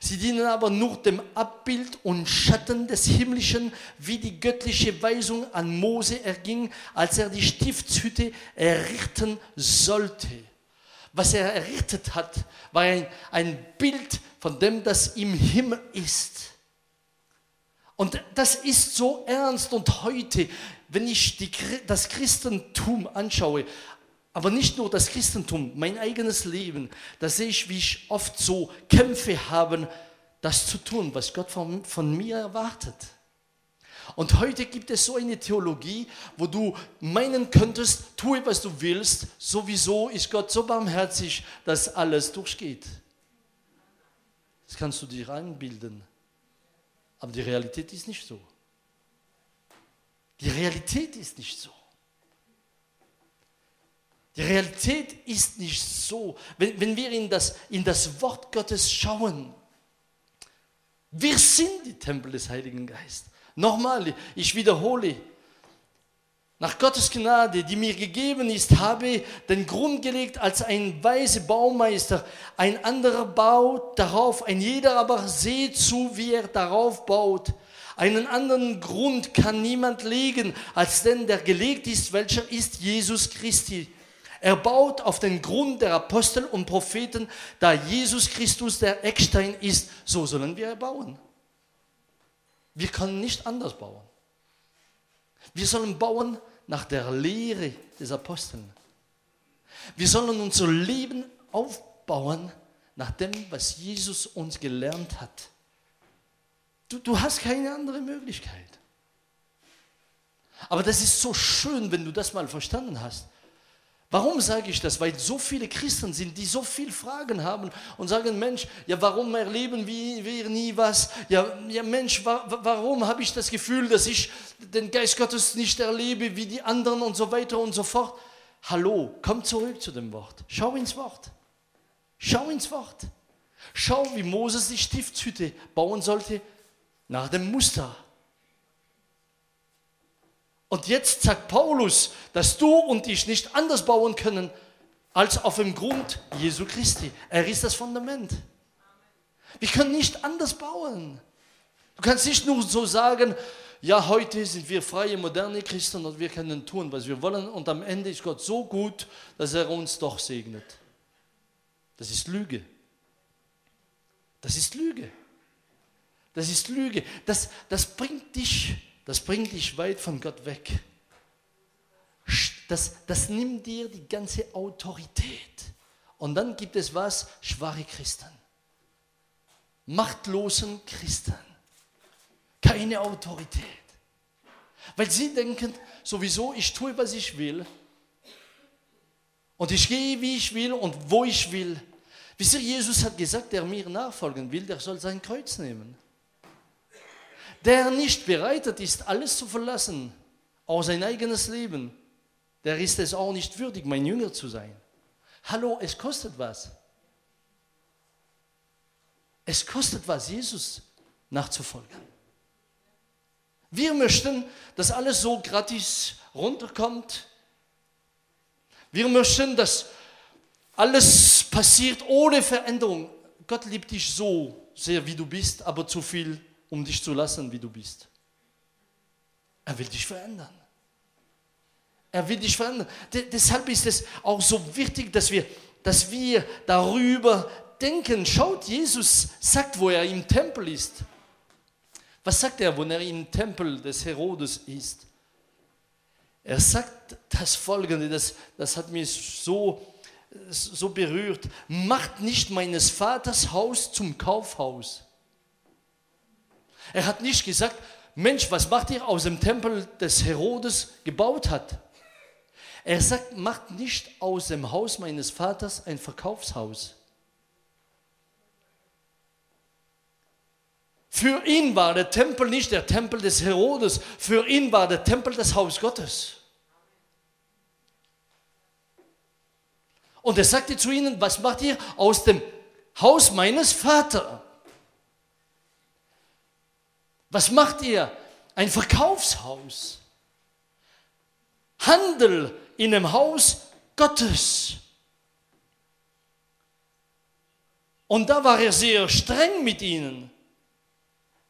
sie dienen aber nur dem Abbild und Schatten des Himmlischen, wie die göttliche Weisung an Mose erging, als er die Stiftshütte errichten sollte was er errichtet hat, war ein, ein Bild von dem, das im Himmel ist. Und das ist so ernst und heute, wenn ich die, das Christentum anschaue, aber nicht nur das Christentum, mein eigenes Leben, da sehe ich, wie ich oft so Kämpfe habe, das zu tun, was Gott von, von mir erwartet. Und heute gibt es so eine Theologie, wo du meinen könntest, tue, was du willst, sowieso ist Gott so barmherzig, dass alles durchgeht. Das kannst du dir einbilden. Aber die Realität ist nicht so. Die Realität ist nicht so. Die Realität ist nicht so. Wenn, wenn wir in das, in das Wort Gottes schauen, wir sind die Tempel des Heiligen Geistes. Nochmal, ich wiederhole, nach Gottes Gnade, die mir gegeben ist, habe ich den Grund gelegt als ein weiser Baumeister. Ein anderer baut darauf, ein jeder aber seht zu, wie er darauf baut. Einen anderen Grund kann niemand legen, als den, der gelegt ist, welcher ist Jesus Christi. Er baut auf den Grund der Apostel und Propheten, da Jesus Christus der Eckstein ist. So sollen wir bauen. Wir können nicht anders bauen. Wir sollen bauen nach der Lehre des Aposteln. Wir sollen unser Leben aufbauen nach dem, was Jesus uns gelernt hat. Du, du hast keine andere Möglichkeit. Aber das ist so schön, wenn du das mal verstanden hast. Warum sage ich das? Weil so viele Christen sind, die so viele Fragen haben und sagen, Mensch, ja, warum erleben wir, nie was? Ja, ja Mensch, wa warum habe ich das Gefühl, dass ich den Geist Gottes nicht erlebe wie die anderen und so weiter und so fort? Hallo, komm zurück zu dem Wort. Schau ins Wort. Schau ins Wort. Schau, wie Moses die Stiftshütte bauen sollte nach dem Muster und jetzt sagt Paulus, dass du und ich nicht anders bauen können als auf dem Grund Jesu Christi. Er ist das Fundament. Wir können nicht anders bauen. Du kannst nicht nur so sagen, ja, heute sind wir freie, moderne Christen und wir können tun, was wir wollen und am Ende ist Gott so gut, dass er uns doch segnet. Das ist Lüge. Das ist Lüge. Das ist Lüge. Das, das bringt dich das bringt dich weit von Gott weg. Das, das nimmt dir die ganze Autorität. Und dann gibt es was? Schwache Christen. Machtlosen Christen. Keine Autorität. Weil sie denken, sowieso, ich tue, was ich will. Und ich gehe, wie ich will und wo ich will. Wisst ihr, Jesus hat gesagt, der mir nachfolgen will, der soll sein Kreuz nehmen der nicht bereitet ist, alles zu verlassen, auch sein eigenes Leben, der ist es auch nicht würdig, mein Jünger zu sein. Hallo, es kostet was. Es kostet was, Jesus nachzufolgen. Wir möchten, dass alles so gratis runterkommt. Wir möchten, dass alles passiert ohne Veränderung. Gott liebt dich so sehr, wie du bist, aber zu viel um dich zu lassen, wie du bist. Er will dich verändern. Er will dich verändern. De deshalb ist es auch so wichtig, dass wir, dass wir darüber denken. Schaut, Jesus sagt, wo er im Tempel ist. Was sagt er, wo er im Tempel des Herodes ist? Er sagt das Folgende, das, das hat mich so, so berührt. Macht nicht meines Vaters Haus zum Kaufhaus. Er hat nicht gesagt, Mensch, was macht ihr aus dem Tempel des Herodes gebaut hat? Er sagt, macht nicht aus dem Haus meines Vaters ein Verkaufshaus. Für ihn war der Tempel nicht der Tempel des Herodes, für ihn war der Tempel das Haus Gottes. Und er sagte zu ihnen, was macht ihr aus dem Haus meines Vaters? Was macht ihr? Ein Verkaufshaus. Handel in einem Haus Gottes. Und da war er sehr streng mit ihnen.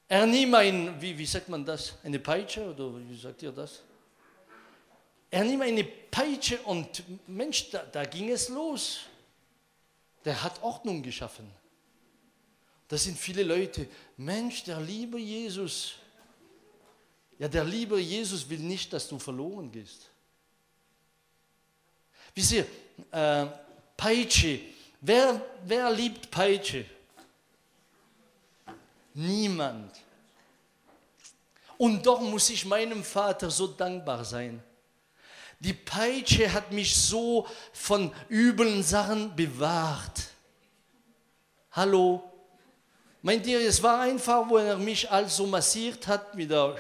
Er nahm ein, wie, wie sagt man das, eine Peitsche oder wie sagt ihr das? Er nahm eine Peitsche und Mensch, da, da ging es los. Der hat Ordnung geschaffen. Das sind viele Leute. Mensch, der liebe Jesus. Ja, der liebe Jesus will nicht, dass du verloren gehst. Wisst ihr, äh, Peitsche. Wer, wer liebt Peitsche? Niemand. Und doch muss ich meinem Vater so dankbar sein. Die Peitsche hat mich so von üblen Sachen bewahrt. Hallo, Meint ihr, es war einfach, wo er mich also massiert hat mit der...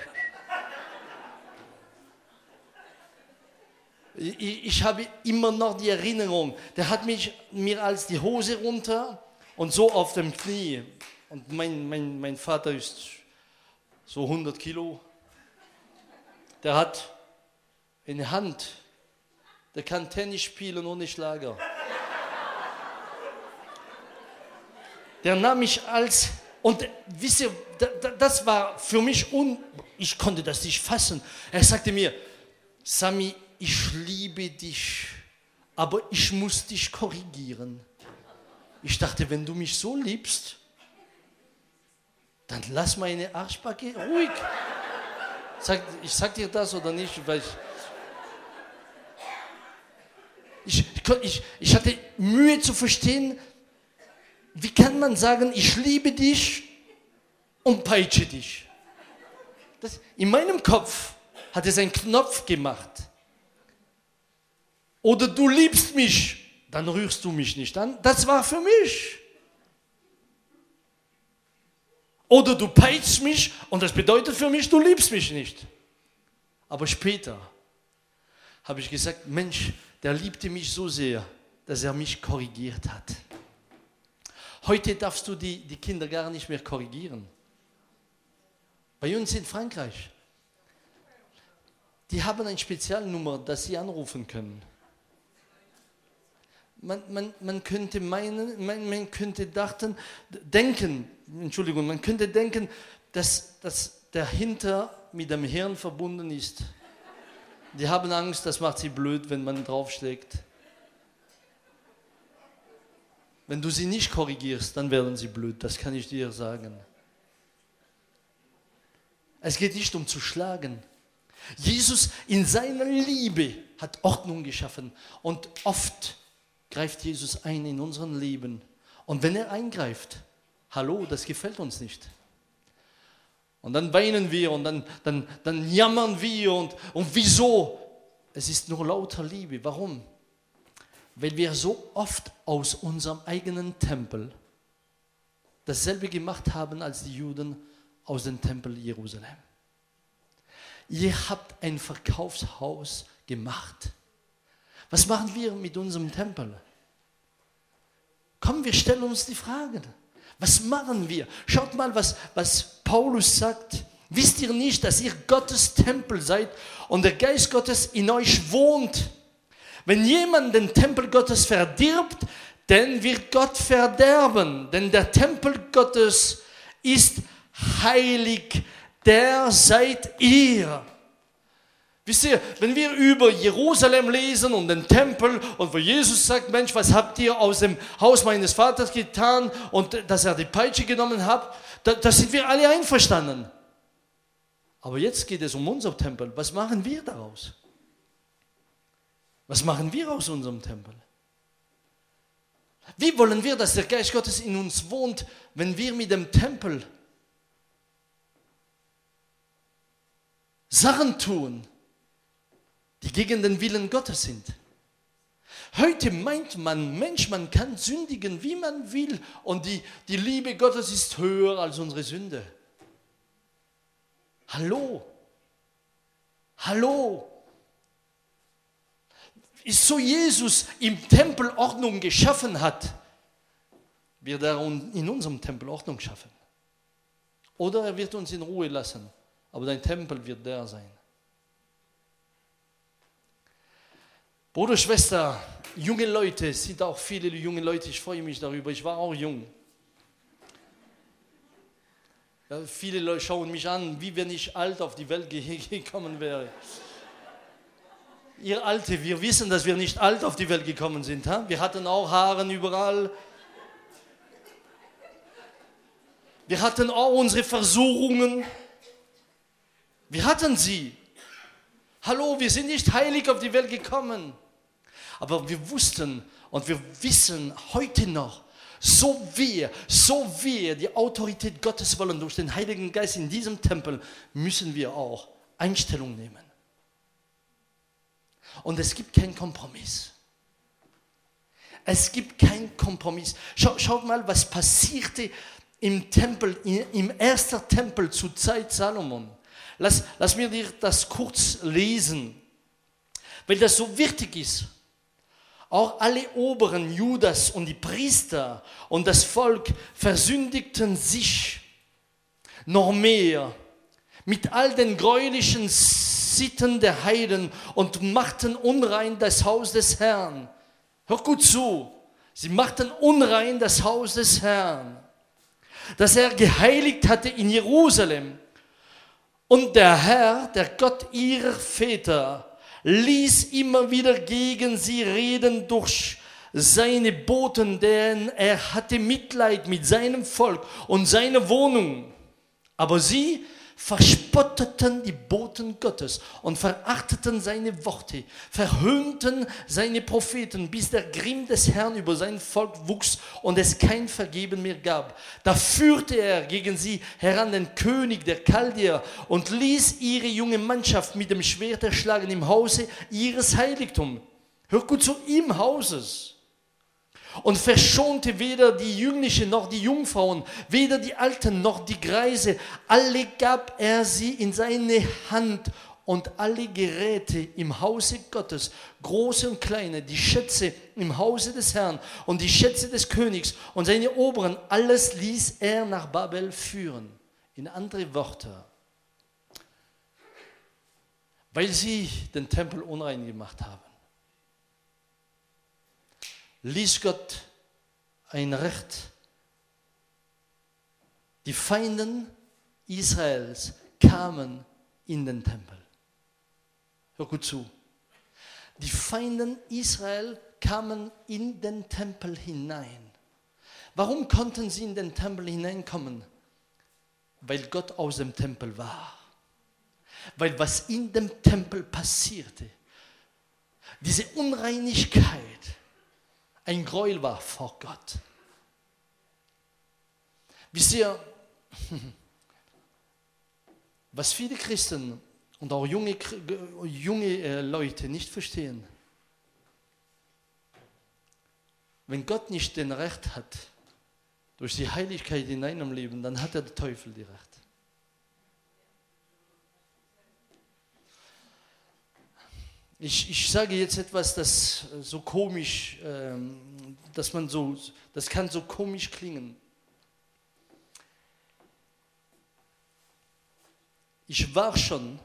Ich, ich habe immer noch die Erinnerung, der hat mich mir als die Hose runter und so auf dem Knie. Und mein, mein, mein Vater ist so 100 Kilo. Der hat eine Hand, der kann Tennis spielen ohne Schlager. Der nahm mich als, und wisst ihr, das war für mich, un, ich konnte das nicht fassen. Er sagte mir, Sami, ich liebe dich, aber ich muss dich korrigieren. Ich dachte, wenn du mich so liebst, dann lass meine Arschbacke ruhig. Sag, ich sag dir das oder nicht, weil ich, ich, ich, ich hatte Mühe zu verstehen, wie kann man sagen, ich liebe dich und peitsche dich. Das, in meinem Kopf hat es einen Knopf gemacht. Oder du liebst mich, dann rührst du mich nicht an. Das war für mich. Oder du peitschst mich und das bedeutet für mich, du liebst mich nicht. Aber später habe ich gesagt, Mensch, der liebte mich so sehr, dass er mich korrigiert hat. Heute darfst du die, die Kinder gar nicht mehr korrigieren. Bei uns in Frankreich, die haben eine Spezialnummer, das sie anrufen können man, man, man könnte meinen, man, man könnte dachten, denken, Entschuldigung, man könnte denken, dass, dass Hinter mit dem Hirn verbunden ist. Die haben Angst, das macht sie blöd, wenn man draufschlägt. Wenn du sie nicht korrigierst, dann werden sie blöd, das kann ich dir sagen. Es geht nicht um zu schlagen. Jesus in seiner Liebe hat Ordnung geschaffen und oft greift Jesus ein in unserem Leben. Und wenn er eingreift, hallo, das gefällt uns nicht. Und dann weinen wir und dann, dann, dann jammern wir und, und wieso? Es ist nur lauter Liebe. Warum? Weil wir so oft aus unserem eigenen Tempel dasselbe gemacht haben als die Juden aus dem Tempel Jerusalem. Ihr habt ein Verkaufshaus gemacht was machen wir mit unserem Tempel? Komm, wir stellen uns die Fragen. Was machen wir? Schaut mal, was, was Paulus sagt. Wisst ihr nicht, dass ihr Gottes Tempel seid und der Geist Gottes in euch wohnt? Wenn jemand den Tempel Gottes verdirbt, dann wird Gott verderben. Denn der Tempel Gottes ist heilig, der seid ihr. Wisst ihr, wenn wir über Jerusalem lesen und den Tempel und wo Jesus sagt, Mensch, was habt ihr aus dem Haus meines Vaters getan und dass er die Peitsche genommen hat, da, da sind wir alle einverstanden. Aber jetzt geht es um unser Tempel. Was machen wir daraus? Was machen wir aus unserem Tempel? Wie wollen wir, dass der Geist Gottes in uns wohnt, wenn wir mit dem Tempel Sachen tun, die gegen den Willen Gottes sind. Heute meint man, Mensch, man kann sündigen, wie man will, und die, die Liebe Gottes ist höher als unsere Sünde. Hallo? Hallo? Ist so Jesus im Tempel Ordnung geschaffen hat, wird er in unserem Tempel Ordnung schaffen. Oder er wird uns in Ruhe lassen, aber dein Tempel wird der sein. Bruder, Schwester, junge Leute, es sind auch viele junge Leute, ich freue mich darüber, ich war auch jung. Ja, viele Leute schauen mich an, wie wenn ich alt auf die Welt gekommen wäre. Ihr Alte, wir wissen, dass wir nicht alt auf die Welt gekommen sind. Ha? Wir hatten auch Haare überall. Wir hatten auch unsere Versuchungen. Wir hatten sie. Hallo, wir sind nicht heilig auf die Welt gekommen. Aber wir wussten und wir wissen heute noch, so wir, so wir die Autorität Gottes wollen durch den Heiligen Geist in diesem Tempel, müssen wir auch Einstellung nehmen. Und es gibt keinen Kompromiss. Es gibt keinen Kompromiss. Schau, schaut mal, was passierte im Tempel, im ersten Tempel zur Zeit Salomon. Lass, lass mir dir das kurz lesen. weil das so wichtig ist. Auch alle Oberen, Judas und die Priester und das Volk versündigten sich noch mehr mit all den gräulichen Sitten der Heiden und machten unrein das Haus des Herrn. Hör gut zu, sie machten unrein das Haus des Herrn, das er geheiligt hatte in Jerusalem. Und der Herr, der Gott ihrer Väter, ließ immer wieder gegen sie reden durch seine Boten, denn er hatte Mitleid mit seinem Volk und seiner Wohnung. Aber sie verspotteten die Boten Gottes und verachteten seine Worte, verhöhnten seine Propheten, bis der Grimm des Herrn über sein Volk wuchs und es kein Vergeben mehr gab. Da führte er gegen sie heran den König der Chaldeer und ließ ihre junge Mannschaft mit dem Schwert erschlagen im Hause ihres Heiligtums. Hör gut zu, im Hauses und verschonte weder die Jünglichen noch die Jungfrauen, weder die Alten noch die Greise. Alle gab er sie in seine Hand und alle Geräte im Hause Gottes, große und kleine, die Schätze im Hause des Herrn und die Schätze des Königs und seine Oberen, alles ließ er nach Babel führen. In andere Worte, weil sie den Tempel unrein gemacht haben ließ Gott ein Recht. Die Feinden Israels kamen in den Tempel. Hör gut zu. Die Feinden Israel kamen in den Tempel hinein. Warum konnten sie in den Tempel hineinkommen? Weil Gott aus dem Tempel war. Weil was in dem Tempel passierte, diese Unreinigkeit, ein Gräuel war vor Gott. Wisst ihr, was viele Christen und auch junge, junge äh, Leute nicht verstehen, wenn Gott nicht den Recht hat, durch die Heiligkeit in einem Leben, dann hat der Teufel die Recht. Ich, ich sage jetzt etwas, das so komisch, ähm, dass man so, das kann so komisch klingen. Ich war schon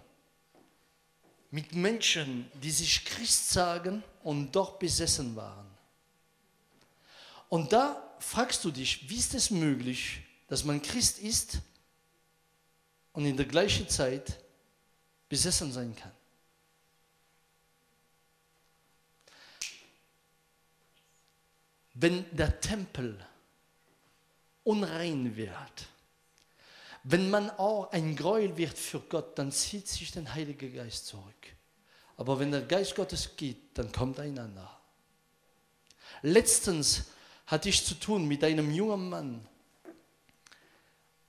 mit Menschen, die sich Christ sagen und doch besessen waren. Und da fragst du dich, wie ist es möglich, dass man Christ ist und in der gleichen Zeit besessen sein kann? Wenn der Tempel unrein wird, wenn man auch ein Gräuel wird für Gott, dann zieht sich der Heilige Geist zurück. Aber wenn der Geist Gottes geht, dann kommt einander. Letztens hatte ich zu tun mit einem jungen Mann.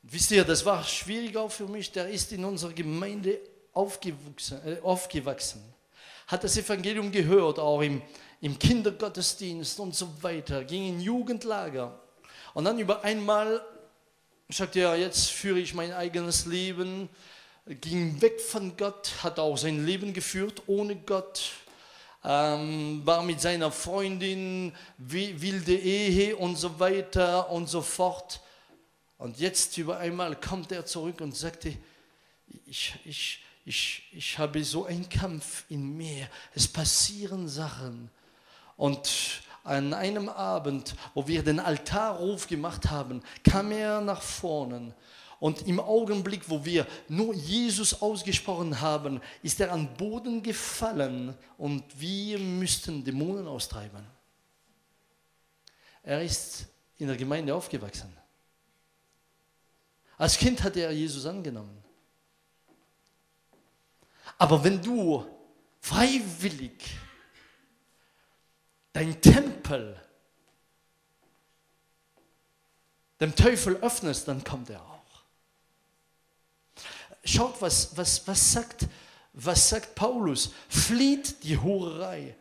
Wisst ihr, das war schwierig auch für mich. Der ist in unserer Gemeinde aufgewachsen, äh, aufgewachsen hat das Evangelium gehört, auch im, im Kindergottesdienst und so weiter, ging in Jugendlager. Und dann über einmal sagte er, jetzt führe ich mein eigenes Leben, ging weg von Gott, hat auch sein Leben geführt ohne Gott, ähm, war mit seiner Freundin, wilde Ehe und so weiter und so fort. Und jetzt über einmal kommt er zurück und sagte, ich, ich, ich, ich habe so einen Kampf in mir. Es passieren Sachen. Und an einem Abend, wo wir den Altarruf gemacht haben, kam er nach vorne. Und im Augenblick, wo wir nur Jesus ausgesprochen haben, ist er an Boden gefallen und wir müssten Dämonen austreiben. Er ist in der Gemeinde aufgewachsen. Als Kind hat er Jesus angenommen. Aber wenn du freiwillig dein Tempel dem Teufel öffnest, dann kommt er auch. Schaut, was, was, was, sagt, was sagt Paulus? Flieht die Hurerei.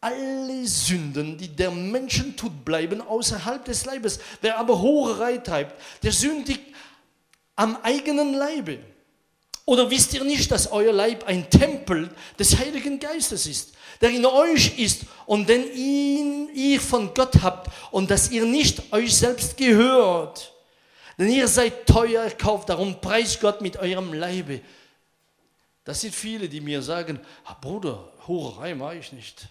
Alle Sünden, die der Menschen tut, bleiben außerhalb des Leibes. Wer aber Hurerei treibt, der sündigt am eigenen Leibe. Oder wisst ihr nicht, dass euer Leib ein Tempel des Heiligen Geistes ist, der in euch ist und den ihn, ihr von Gott habt und dass ihr nicht euch selbst gehört? Denn ihr seid teuer erkauft, darum preist Gott mit eurem Leibe. Das sind viele, die mir sagen, ah, Bruder, Hurerei mache ich nicht.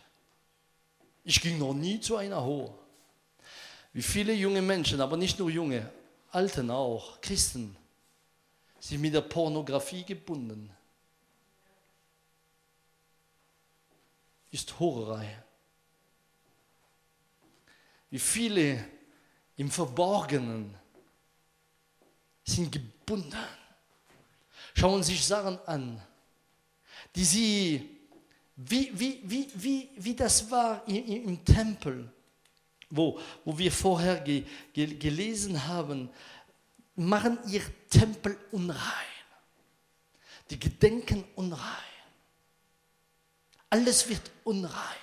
Ich ging noch nie zu einer Hure. Wie viele junge Menschen, aber nicht nur junge, Alten auch, Christen, sind mit der Pornografie gebunden. Ist Hurerei. Wie viele im Verborgenen sind gebunden. Schauen sich Sachen an, die sie, wie, wie, wie, wie, wie das war im, im Tempel, wo, wo wir vorher ge, ge, gelesen haben, machen ihr Tempel unrein. Die Gedenken unrein. Alles wird unrein.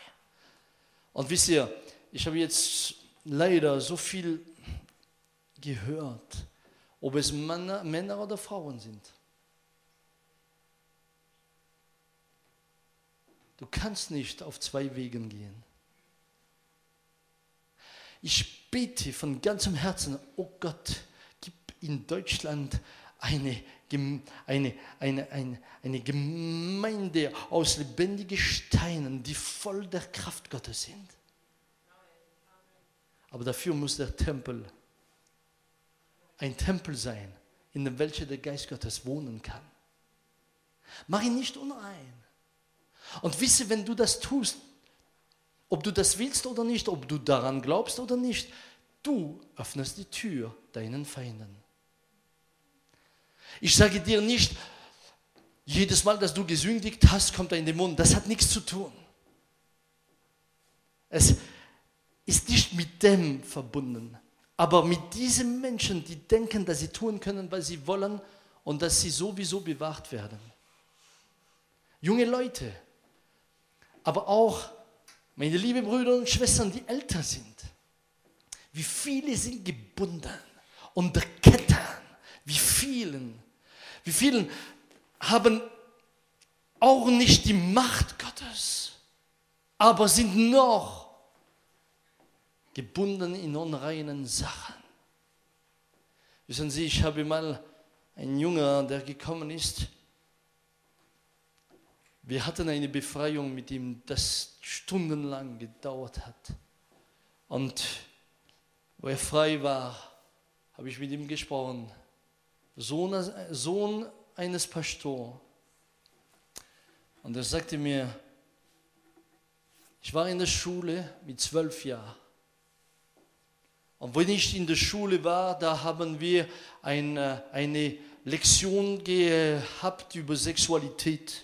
Und wisst ihr, ich habe jetzt leider so viel gehört, ob es Männer, Männer oder Frauen sind. Du kannst nicht auf zwei Wegen gehen. Ich bete von ganzem Herzen, oh Gott, in Deutschland eine, eine, eine, eine, eine Gemeinde aus lebendigen Steinen, die voll der Kraft Gottes sind. Aber dafür muss der Tempel ein Tempel sein, in welchem der Geist Gottes wohnen kann. Mach ihn nicht unein. Und wisse, wenn du das tust, ob du das willst oder nicht, ob du daran glaubst oder nicht, du öffnest die Tür deinen Feinden. Ich sage dir nicht, jedes Mal, dass du gesündigt hast, kommt er in den Mund. Das hat nichts zu tun. Es ist nicht mit dem verbunden, aber mit diesen Menschen, die denken, dass sie tun können, was sie wollen und dass sie sowieso bewacht werden. Junge Leute, aber auch meine lieben Brüder und Schwestern, die älter sind. Wie viele sind gebunden unter Ketten? Wie vielen? Wie vielen haben auch nicht die Macht Gottes, aber sind noch gebunden in unreinen Sachen. Wissen Sie, ich habe mal einen Jungen, der gekommen ist. Wir hatten eine Befreiung mit ihm, das stundenlang gedauert hat. Und wo er frei war, habe ich mit ihm gesprochen. Sohn, Sohn eines Pastors. Und er sagte mir, ich war in der Schule mit zwölf Jahren. Und wenn ich in der Schule war, da haben wir eine, eine Lektion gehabt über Sexualität.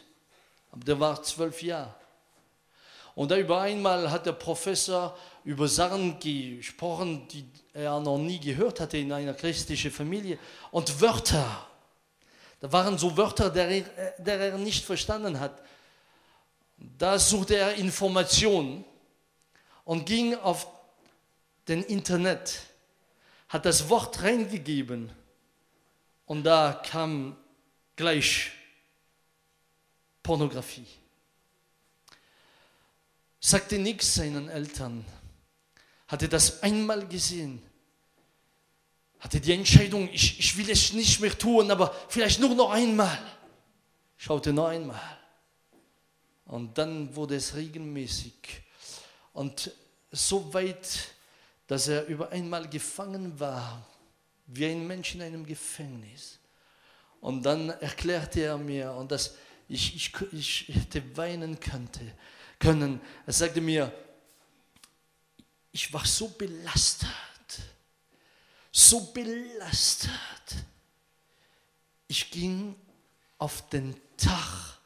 Aber der war zwölf Jahre. Und da über einmal hat der Professor über Sachen gesprochen, die er noch nie gehört hatte in einer christlichen Familie. Und Wörter. Da waren so Wörter, der er, der er nicht verstanden hat. Da suchte er Informationen und ging auf den Internet, hat das Wort reingegeben und da kam gleich Pornografie sagte nichts seinen Eltern, hatte das einmal gesehen, hatte die Entscheidung, ich, ich will es nicht mehr tun, aber vielleicht nur noch einmal. Schaute noch einmal. Und dann wurde es regelmäßig. Und so weit, dass er über einmal gefangen war, wie ein Mensch in einem Gefängnis. Und dann erklärte er mir, und dass ich, ich, ich hätte weinen könnte, können. Er sagte mir, ich war so belastet, so belastet. Ich ging auf den Dach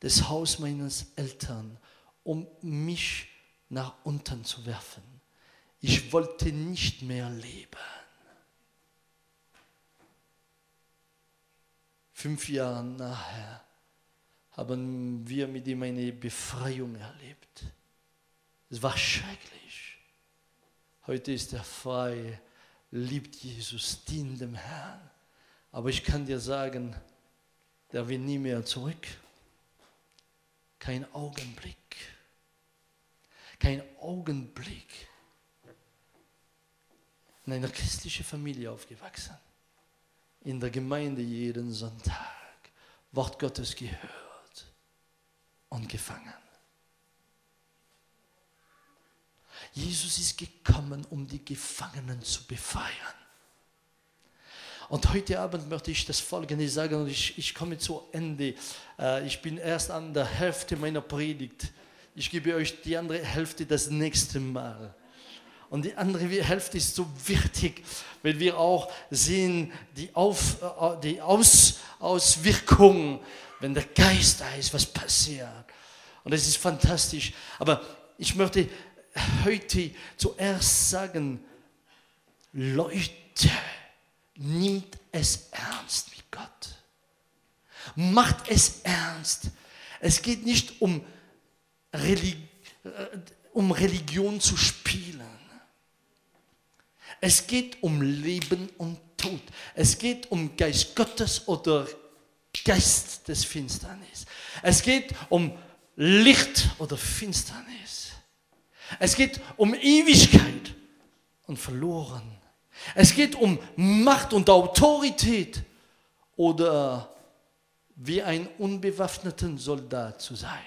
des Hauses meines Eltern, um mich nach unten zu werfen. Ich wollte nicht mehr leben. Fünf Jahre nachher haben wir mit ihm eine Befreiung erlebt. Es war schrecklich. Heute ist er frei, liebt Jesus, dient dem Herrn. Aber ich kann dir sagen, der will nie mehr zurück. Kein Augenblick. Kein Augenblick. In einer christlichen Familie aufgewachsen. In der Gemeinde jeden Sonntag. Wort Gottes gehört und gefangen. Jesus ist gekommen, um die Gefangenen zu befreien. Und heute Abend möchte ich das Folgende sagen und ich, ich komme zu Ende. Äh, ich bin erst an der Hälfte meiner Predigt. Ich gebe euch die andere Hälfte das nächste Mal. Und die andere Hälfte ist so wichtig, weil wir auch sehen die, Auf, äh, die Aus, Auswirkungen, wenn der Geist da ist, was passiert. Und das ist fantastisch. Aber ich möchte heute zuerst sagen, Leute, nimmt es ernst mit Gott. Macht es ernst. Es geht nicht um, Religi äh, um Religion zu spielen. Es geht um Leben und Tod. Es geht um Geist Gottes oder Geist des Finsternis. Es geht um Licht oder Finsternis. Es geht um Ewigkeit und verloren. Es geht um Macht und Autorität oder wie ein unbewaffneten Soldat zu sein.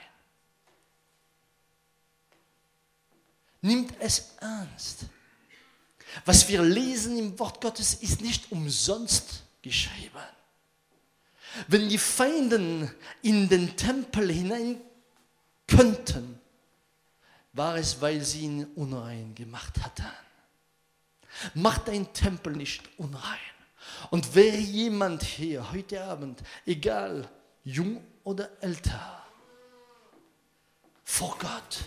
Nimmt es ernst. Was wir lesen im Wort Gottes ist nicht umsonst geschrieben. Wenn die Feinden in den Tempel hinein könnten, war es, weil sie ihn unrein gemacht hatten. Mach dein Tempel nicht unrein. Und wäre jemand hier heute Abend, egal jung oder älter, vor Gott,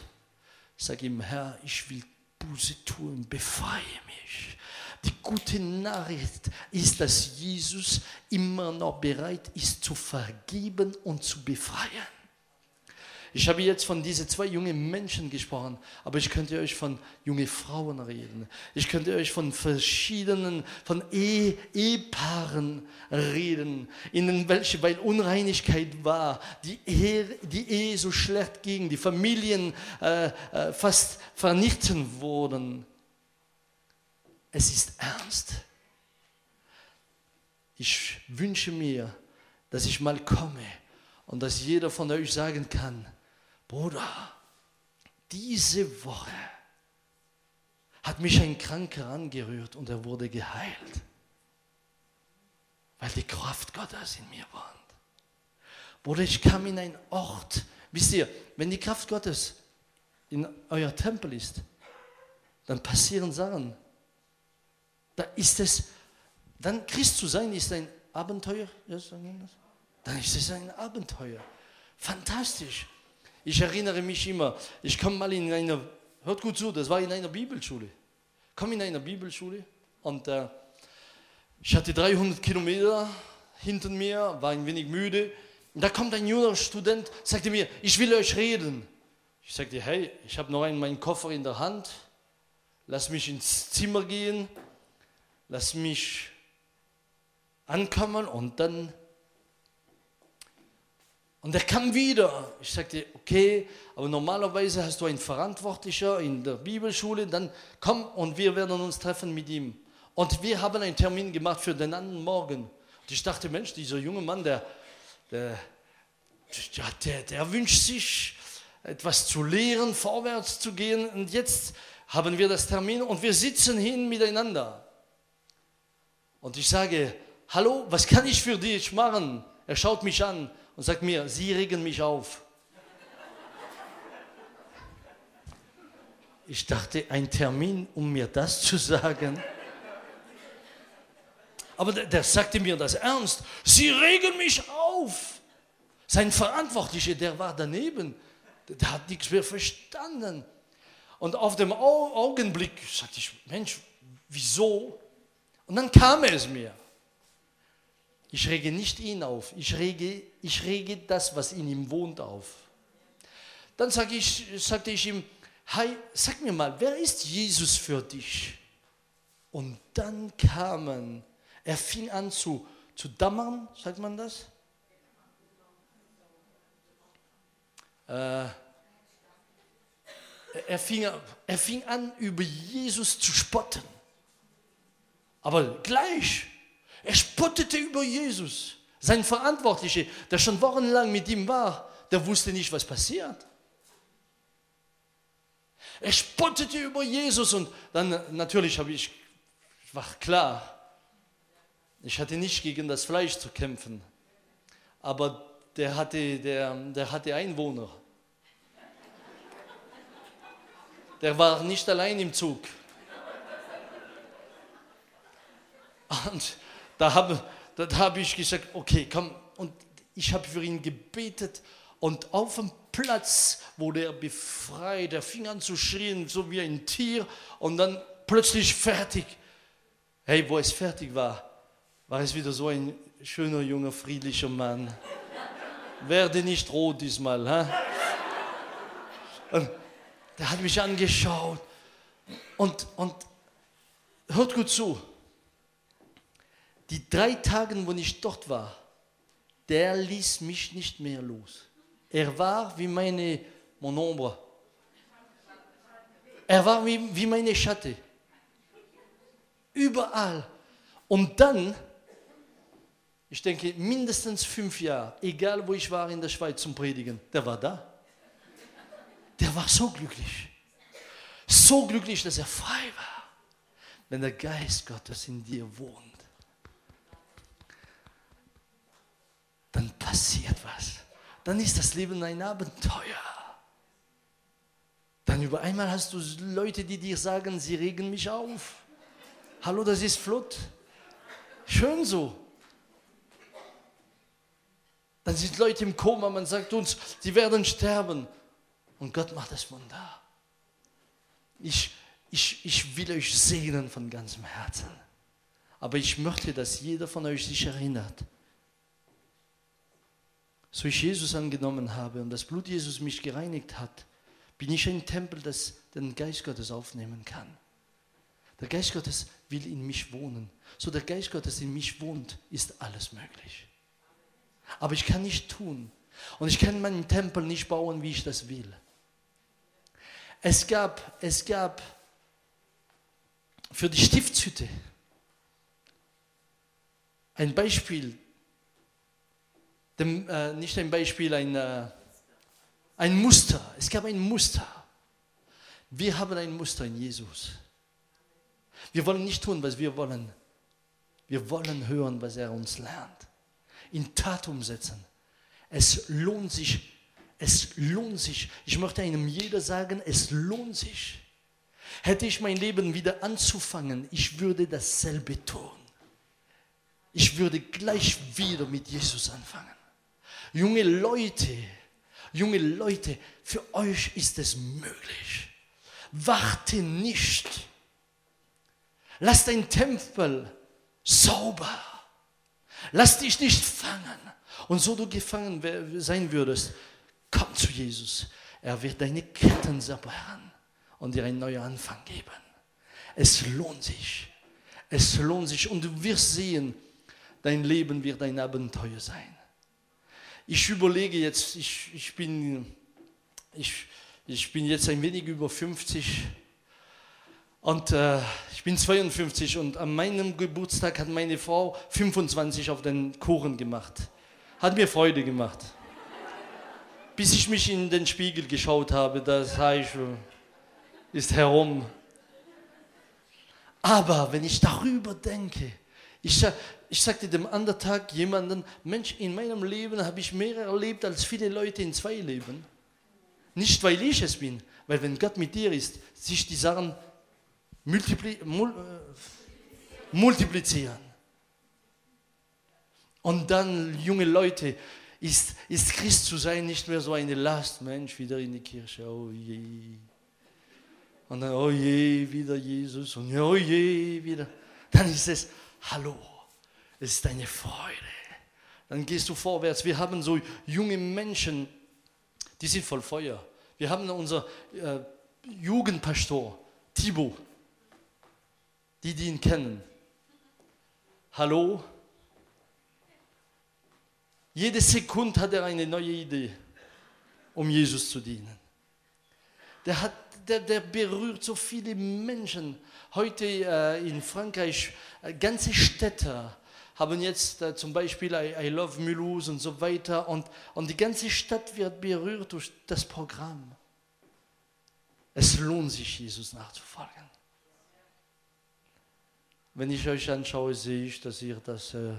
sag ihm, Herr, ich will Buße tun, befreie mich. Die gute Nachricht ist, dass Jesus immer noch bereit ist zu vergeben und zu befreien. Ich habe jetzt von diesen zwei jungen Menschen gesprochen, aber ich könnte euch von jungen Frauen reden. Ich könnte euch von verschiedenen, von Ehepaaren reden, in welche, weil Unreinigkeit war, die Ehe, die Ehe so schlecht ging, die Familien äh, äh, fast vernichten wurden. Es ist ernst. Ich wünsche mir, dass ich mal komme und dass jeder von euch sagen kann, Bruder, diese Woche hat mich ein Kranker angerührt und er wurde geheilt, weil die Kraft Gottes in mir wohnt. Bruder, ich kam in einen Ort, wisst ihr, wenn die Kraft Gottes in euer Tempel ist, dann passieren Sachen. Da ist es, dann Christ zu sein ist ein Abenteuer. Dann ist es ein Abenteuer. Fantastisch. Ich erinnere mich immer, ich komme mal in einer, hört gut zu, das war in einer Bibelschule. Komme in einer Bibelschule und äh, ich hatte 300 Kilometer hinter mir, war ein wenig müde. Und da kommt ein junger Student, sagte mir, ich will euch reden. Ich sagte, hey, ich habe noch einen meinen Koffer in der Hand, lass mich ins Zimmer gehen, lass mich ankommen und dann und er kam wieder. Ich sagte, okay, aber normalerweise hast du einen Verantwortlicher in der Bibelschule, dann komm und wir werden uns treffen mit ihm. Und wir haben einen Termin gemacht für den anderen Morgen. Und ich dachte, Mensch, dieser junge Mann, der, der, der, der wünscht sich etwas zu lehren, vorwärts zu gehen. Und jetzt haben wir das Termin und wir sitzen hin miteinander. Und ich sage, hallo, was kann ich für dich machen? Er schaut mich an und sagt mir, Sie regen mich auf. Ich dachte, ein Termin, um mir das zu sagen. Aber der, der sagte mir das ernst. Sie regen mich auf. Sein Verantwortlicher, der war daneben. Der hat nichts mehr verstanden. Und auf dem Augenblick sagte ich, Mensch, wieso? Und dann kam es mir. Ich rege nicht ihn auf, ich rege, ich rege das, was in ihm wohnt, auf. Dann sag ich, sagte ich ihm, hey, sag mir mal, wer ist Jesus für dich? Und dann kamen, er fing an zu, zu dammern, sagt man das? Äh, er, fing, er fing an, über Jesus zu spotten. Aber gleich, er spottete über Jesus. Sein Verantwortliche, der schon wochenlang mit ihm war, der wusste nicht, was passiert. Er spottete über Jesus und dann natürlich habe ich, war klar, ich hatte nicht gegen das Fleisch zu kämpfen, aber der hatte, der, der hatte Einwohner. Der war nicht allein im Zug. Und da habe da hab ich gesagt, okay, komm. Und ich habe für ihn gebetet und auf dem Platz wurde er befreit. Er fing an zu schreien, so wie ein Tier und dann plötzlich fertig. Hey, wo es fertig war, war es wieder so ein schöner, junger, friedlicher Mann. Werde nicht rot diesmal. Ha? Und der hat mich angeschaut und, und hört gut zu. Die drei Tage, wo ich dort war, der ließ mich nicht mehr los. Er war wie meine mon ombre. Er war wie, wie meine Schatte. Überall. Und dann, ich denke, mindestens fünf Jahre, egal wo ich war in der Schweiz zum Predigen, der war da der war so glücklich. So glücklich, dass er frei war. Wenn der Geist Gottes in dir wohnt, dann passiert was. Dann ist das Leben ein Abenteuer. Dann über einmal hast du Leute, die dir sagen, sie regen mich auf. Hallo, das ist flott. Schön so. Dann sind Leute im Koma, man sagt uns, sie werden sterben. Und Gott macht das Wunder. Ich, ich, ich will euch segnen von ganzem Herzen. Aber ich möchte, dass jeder von euch sich erinnert. So ich Jesus angenommen habe und das Blut Jesus mich gereinigt hat, bin ich ein Tempel, das den Geist Gottes aufnehmen kann. Der Geist Gottes will in mich wohnen. So der Geist Gottes in mich wohnt, ist alles möglich. Aber ich kann nicht tun. Und ich kann meinen Tempel nicht bauen, wie ich das will. Es gab, es gab für die Stiftshütte ein Beispiel, dem, äh, nicht ein Beispiel, ein, äh, ein Muster. Es gab ein Muster. Wir haben ein Muster in Jesus. Wir wollen nicht tun, was wir wollen. Wir wollen hören, was er uns lernt. In Tat umsetzen. Es lohnt sich, es lohnt sich. Ich möchte einem jeder sagen, es lohnt sich. Hätte ich mein Leben wieder anzufangen, ich würde dasselbe tun. Ich würde gleich wieder mit Jesus anfangen. Junge Leute, junge Leute, für euch ist es möglich. Warte nicht. Lass dein Tempel sauber. Lass dich nicht fangen. Und so du gefangen sein würdest, Komm zu Jesus. Er wird deine Ketten zerbrechen und dir einen neuen Anfang geben. Es lohnt sich. Es lohnt sich und du wirst sehen, dein Leben wird ein Abenteuer sein. Ich überlege jetzt, ich, ich, bin, ich, ich bin jetzt ein wenig über 50 und äh, ich bin 52 und an meinem Geburtstag hat meine Frau 25 auf den Kuchen gemacht. Hat mir Freude gemacht bis ich mich in den Spiegel geschaut habe, das heißt, ist herum. Aber wenn ich darüber denke, ich, ich sagte dem anderen Tag jemanden, Mensch, in meinem Leben habe ich mehr erlebt als viele Leute in zwei Leben. Nicht, weil ich es bin, weil wenn Gott mit dir ist, sich die Sachen multipli mul äh, multiplizieren. Und dann junge Leute, ist, ist Christ zu sein nicht mehr so eine Last, Mensch, wieder in die Kirche, oh je. Und dann, oh je, wieder Jesus und oh je, wieder. Dann ist es, hallo, es ist eine Freude. Dann gehst du vorwärts. Wir haben so junge Menschen, die sind voll Feuer. Wir haben unser äh, Jugendpastor, Thibaut, die, die ihn kennen. Hallo, jede Sekunde hat er eine neue Idee. um Jesus zu dienen. Der, hat, der, der berührt so viele Menschen. Heute äh, in Frankreich, äh, ganze Städte haben jetzt äh, zum Beispiel I, I Love Mulhouse und so weiter. Und, und die ganze Stadt wird berührt durch das Programm. Es lohnt sich, Jesus nachzufolgen. Wenn ich euch anschaue, sehe ich, dass ihr das... Äh,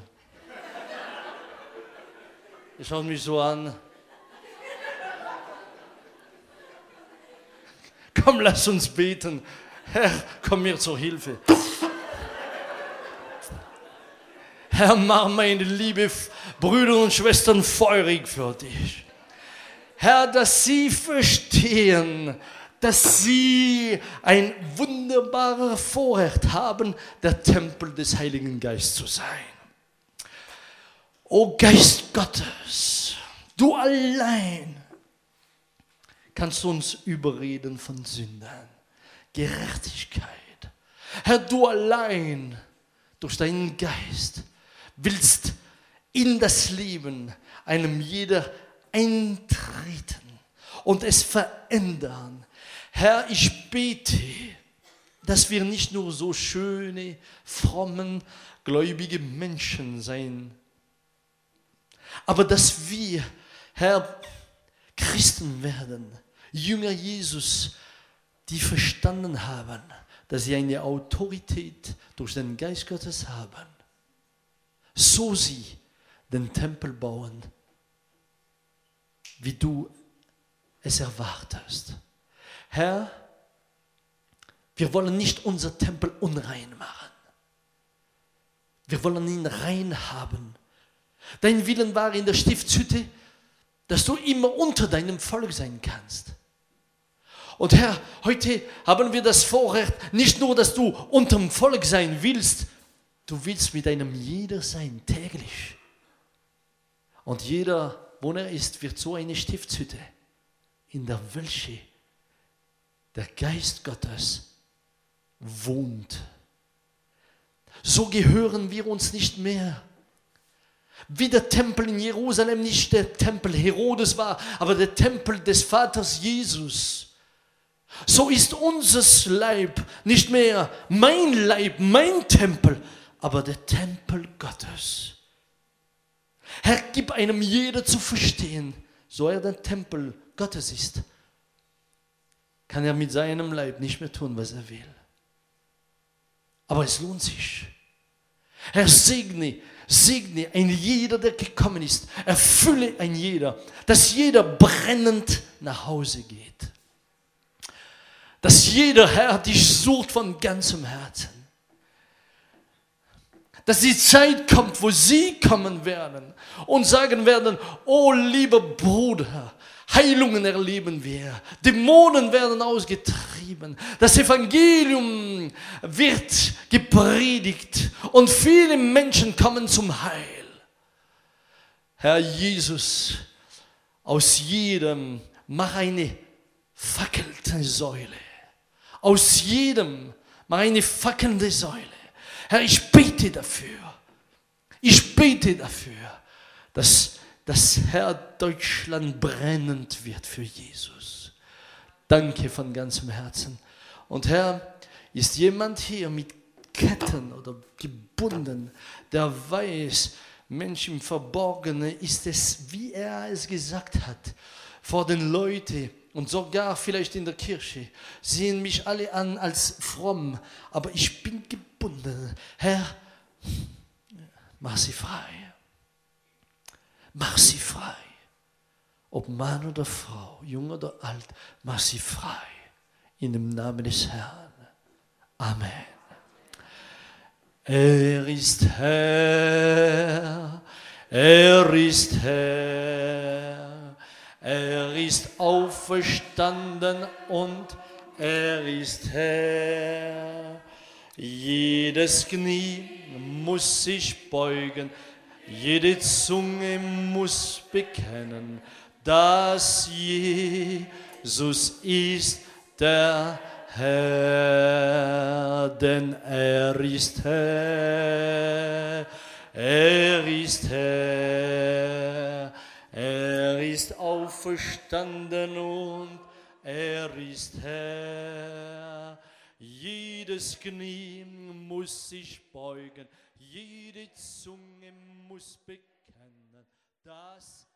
ihr schaut mich so an. Komm, lass uns beten. Herr, komm mir zur Hilfe. Herr, mach meine liebe Brüder und Schwestern feurig für dich. Herr, dass sie verstehen, dass sie ein wunderbarer Vorrecht haben, der Tempel des Heiligen Geistes zu sein. O Geist Gottes, du allein kannst uns überreden von Sündern, Gerechtigkeit. Herr, du allein durch deinen Geist willst in das Leben einem jeder eintreten und es verändern. Herr, ich bete, dass wir nicht nur so schöne, frommen, gläubige Menschen sein, aber dass wir, Herr, Christen werden, Jünger Jesus, die verstanden haben, dass sie eine Autorität durch den Geist Gottes haben, so sie den Tempel bauen, wie du es erwartest. Herr, wir wollen nicht unser Tempel unrein machen. Wir wollen ihn rein haben. Dein Willen war in der Stiftshütte, dass du immer unter deinem Volk sein kannst. Und Herr, heute haben wir das Vorrecht, nicht nur, dass du unterm Volk sein willst, du willst mit einem jeder sein, täglich. Und jeder, wo er ist, wird so eine Stiftshütte, in der welche der Geist Gottes wohnt. So gehören wir uns nicht mehr. Wie der Tempel in Jerusalem nicht der Tempel Herodes war, aber der Tempel des Vaters Jesus. So ist unser Leib nicht mehr mein Leib, mein Tempel, aber der Tempel Gottes. Herr, gib einem jeder zu verstehen, so er der Tempel Gottes ist, kann er mit seinem Leib nicht mehr tun, was er will. Aber es lohnt sich. Herr, segne, segne ein jeder, der gekommen ist. Erfülle ein jeder, dass jeder brennend nach Hause geht dass jeder Herr dich sucht von ganzem Herzen. Dass die Zeit kommt, wo sie kommen werden und sagen werden, oh lieber Bruder, Heilungen erleben wir, Dämonen werden ausgetrieben, das Evangelium wird gepredigt und viele Menschen kommen zum Heil. Herr Jesus, aus jedem mach eine fackelte Säule aus jedem meine fackelnde Säule. Herr, ich bete dafür. Ich bete dafür, dass das Herr Deutschland brennend wird für Jesus. Danke von ganzem Herzen. Und Herr, ist jemand hier mit Ketten oder gebunden, der weiß, Mensch im Verborgenen ist es, wie er es gesagt hat, vor den Leuten, und sogar vielleicht in der Kirche sehen mich alle an als fromm, aber ich bin gebunden. Herr, mach sie frei. Mach sie frei. Ob Mann oder Frau, jung oder alt, mach sie frei. In dem Namen des Herrn. Amen. Er ist Herr, er ist Herr. Er ist auferstanden und er ist Herr. Jedes Knie muss sich beugen, jede Zunge muss bekennen, dass Jesus ist der Herr, denn er ist Herr, er ist Herr. Er ist auferstanden und er ist Herr. Jedes Knie muss sich beugen, jede Zunge muss bekennen, dass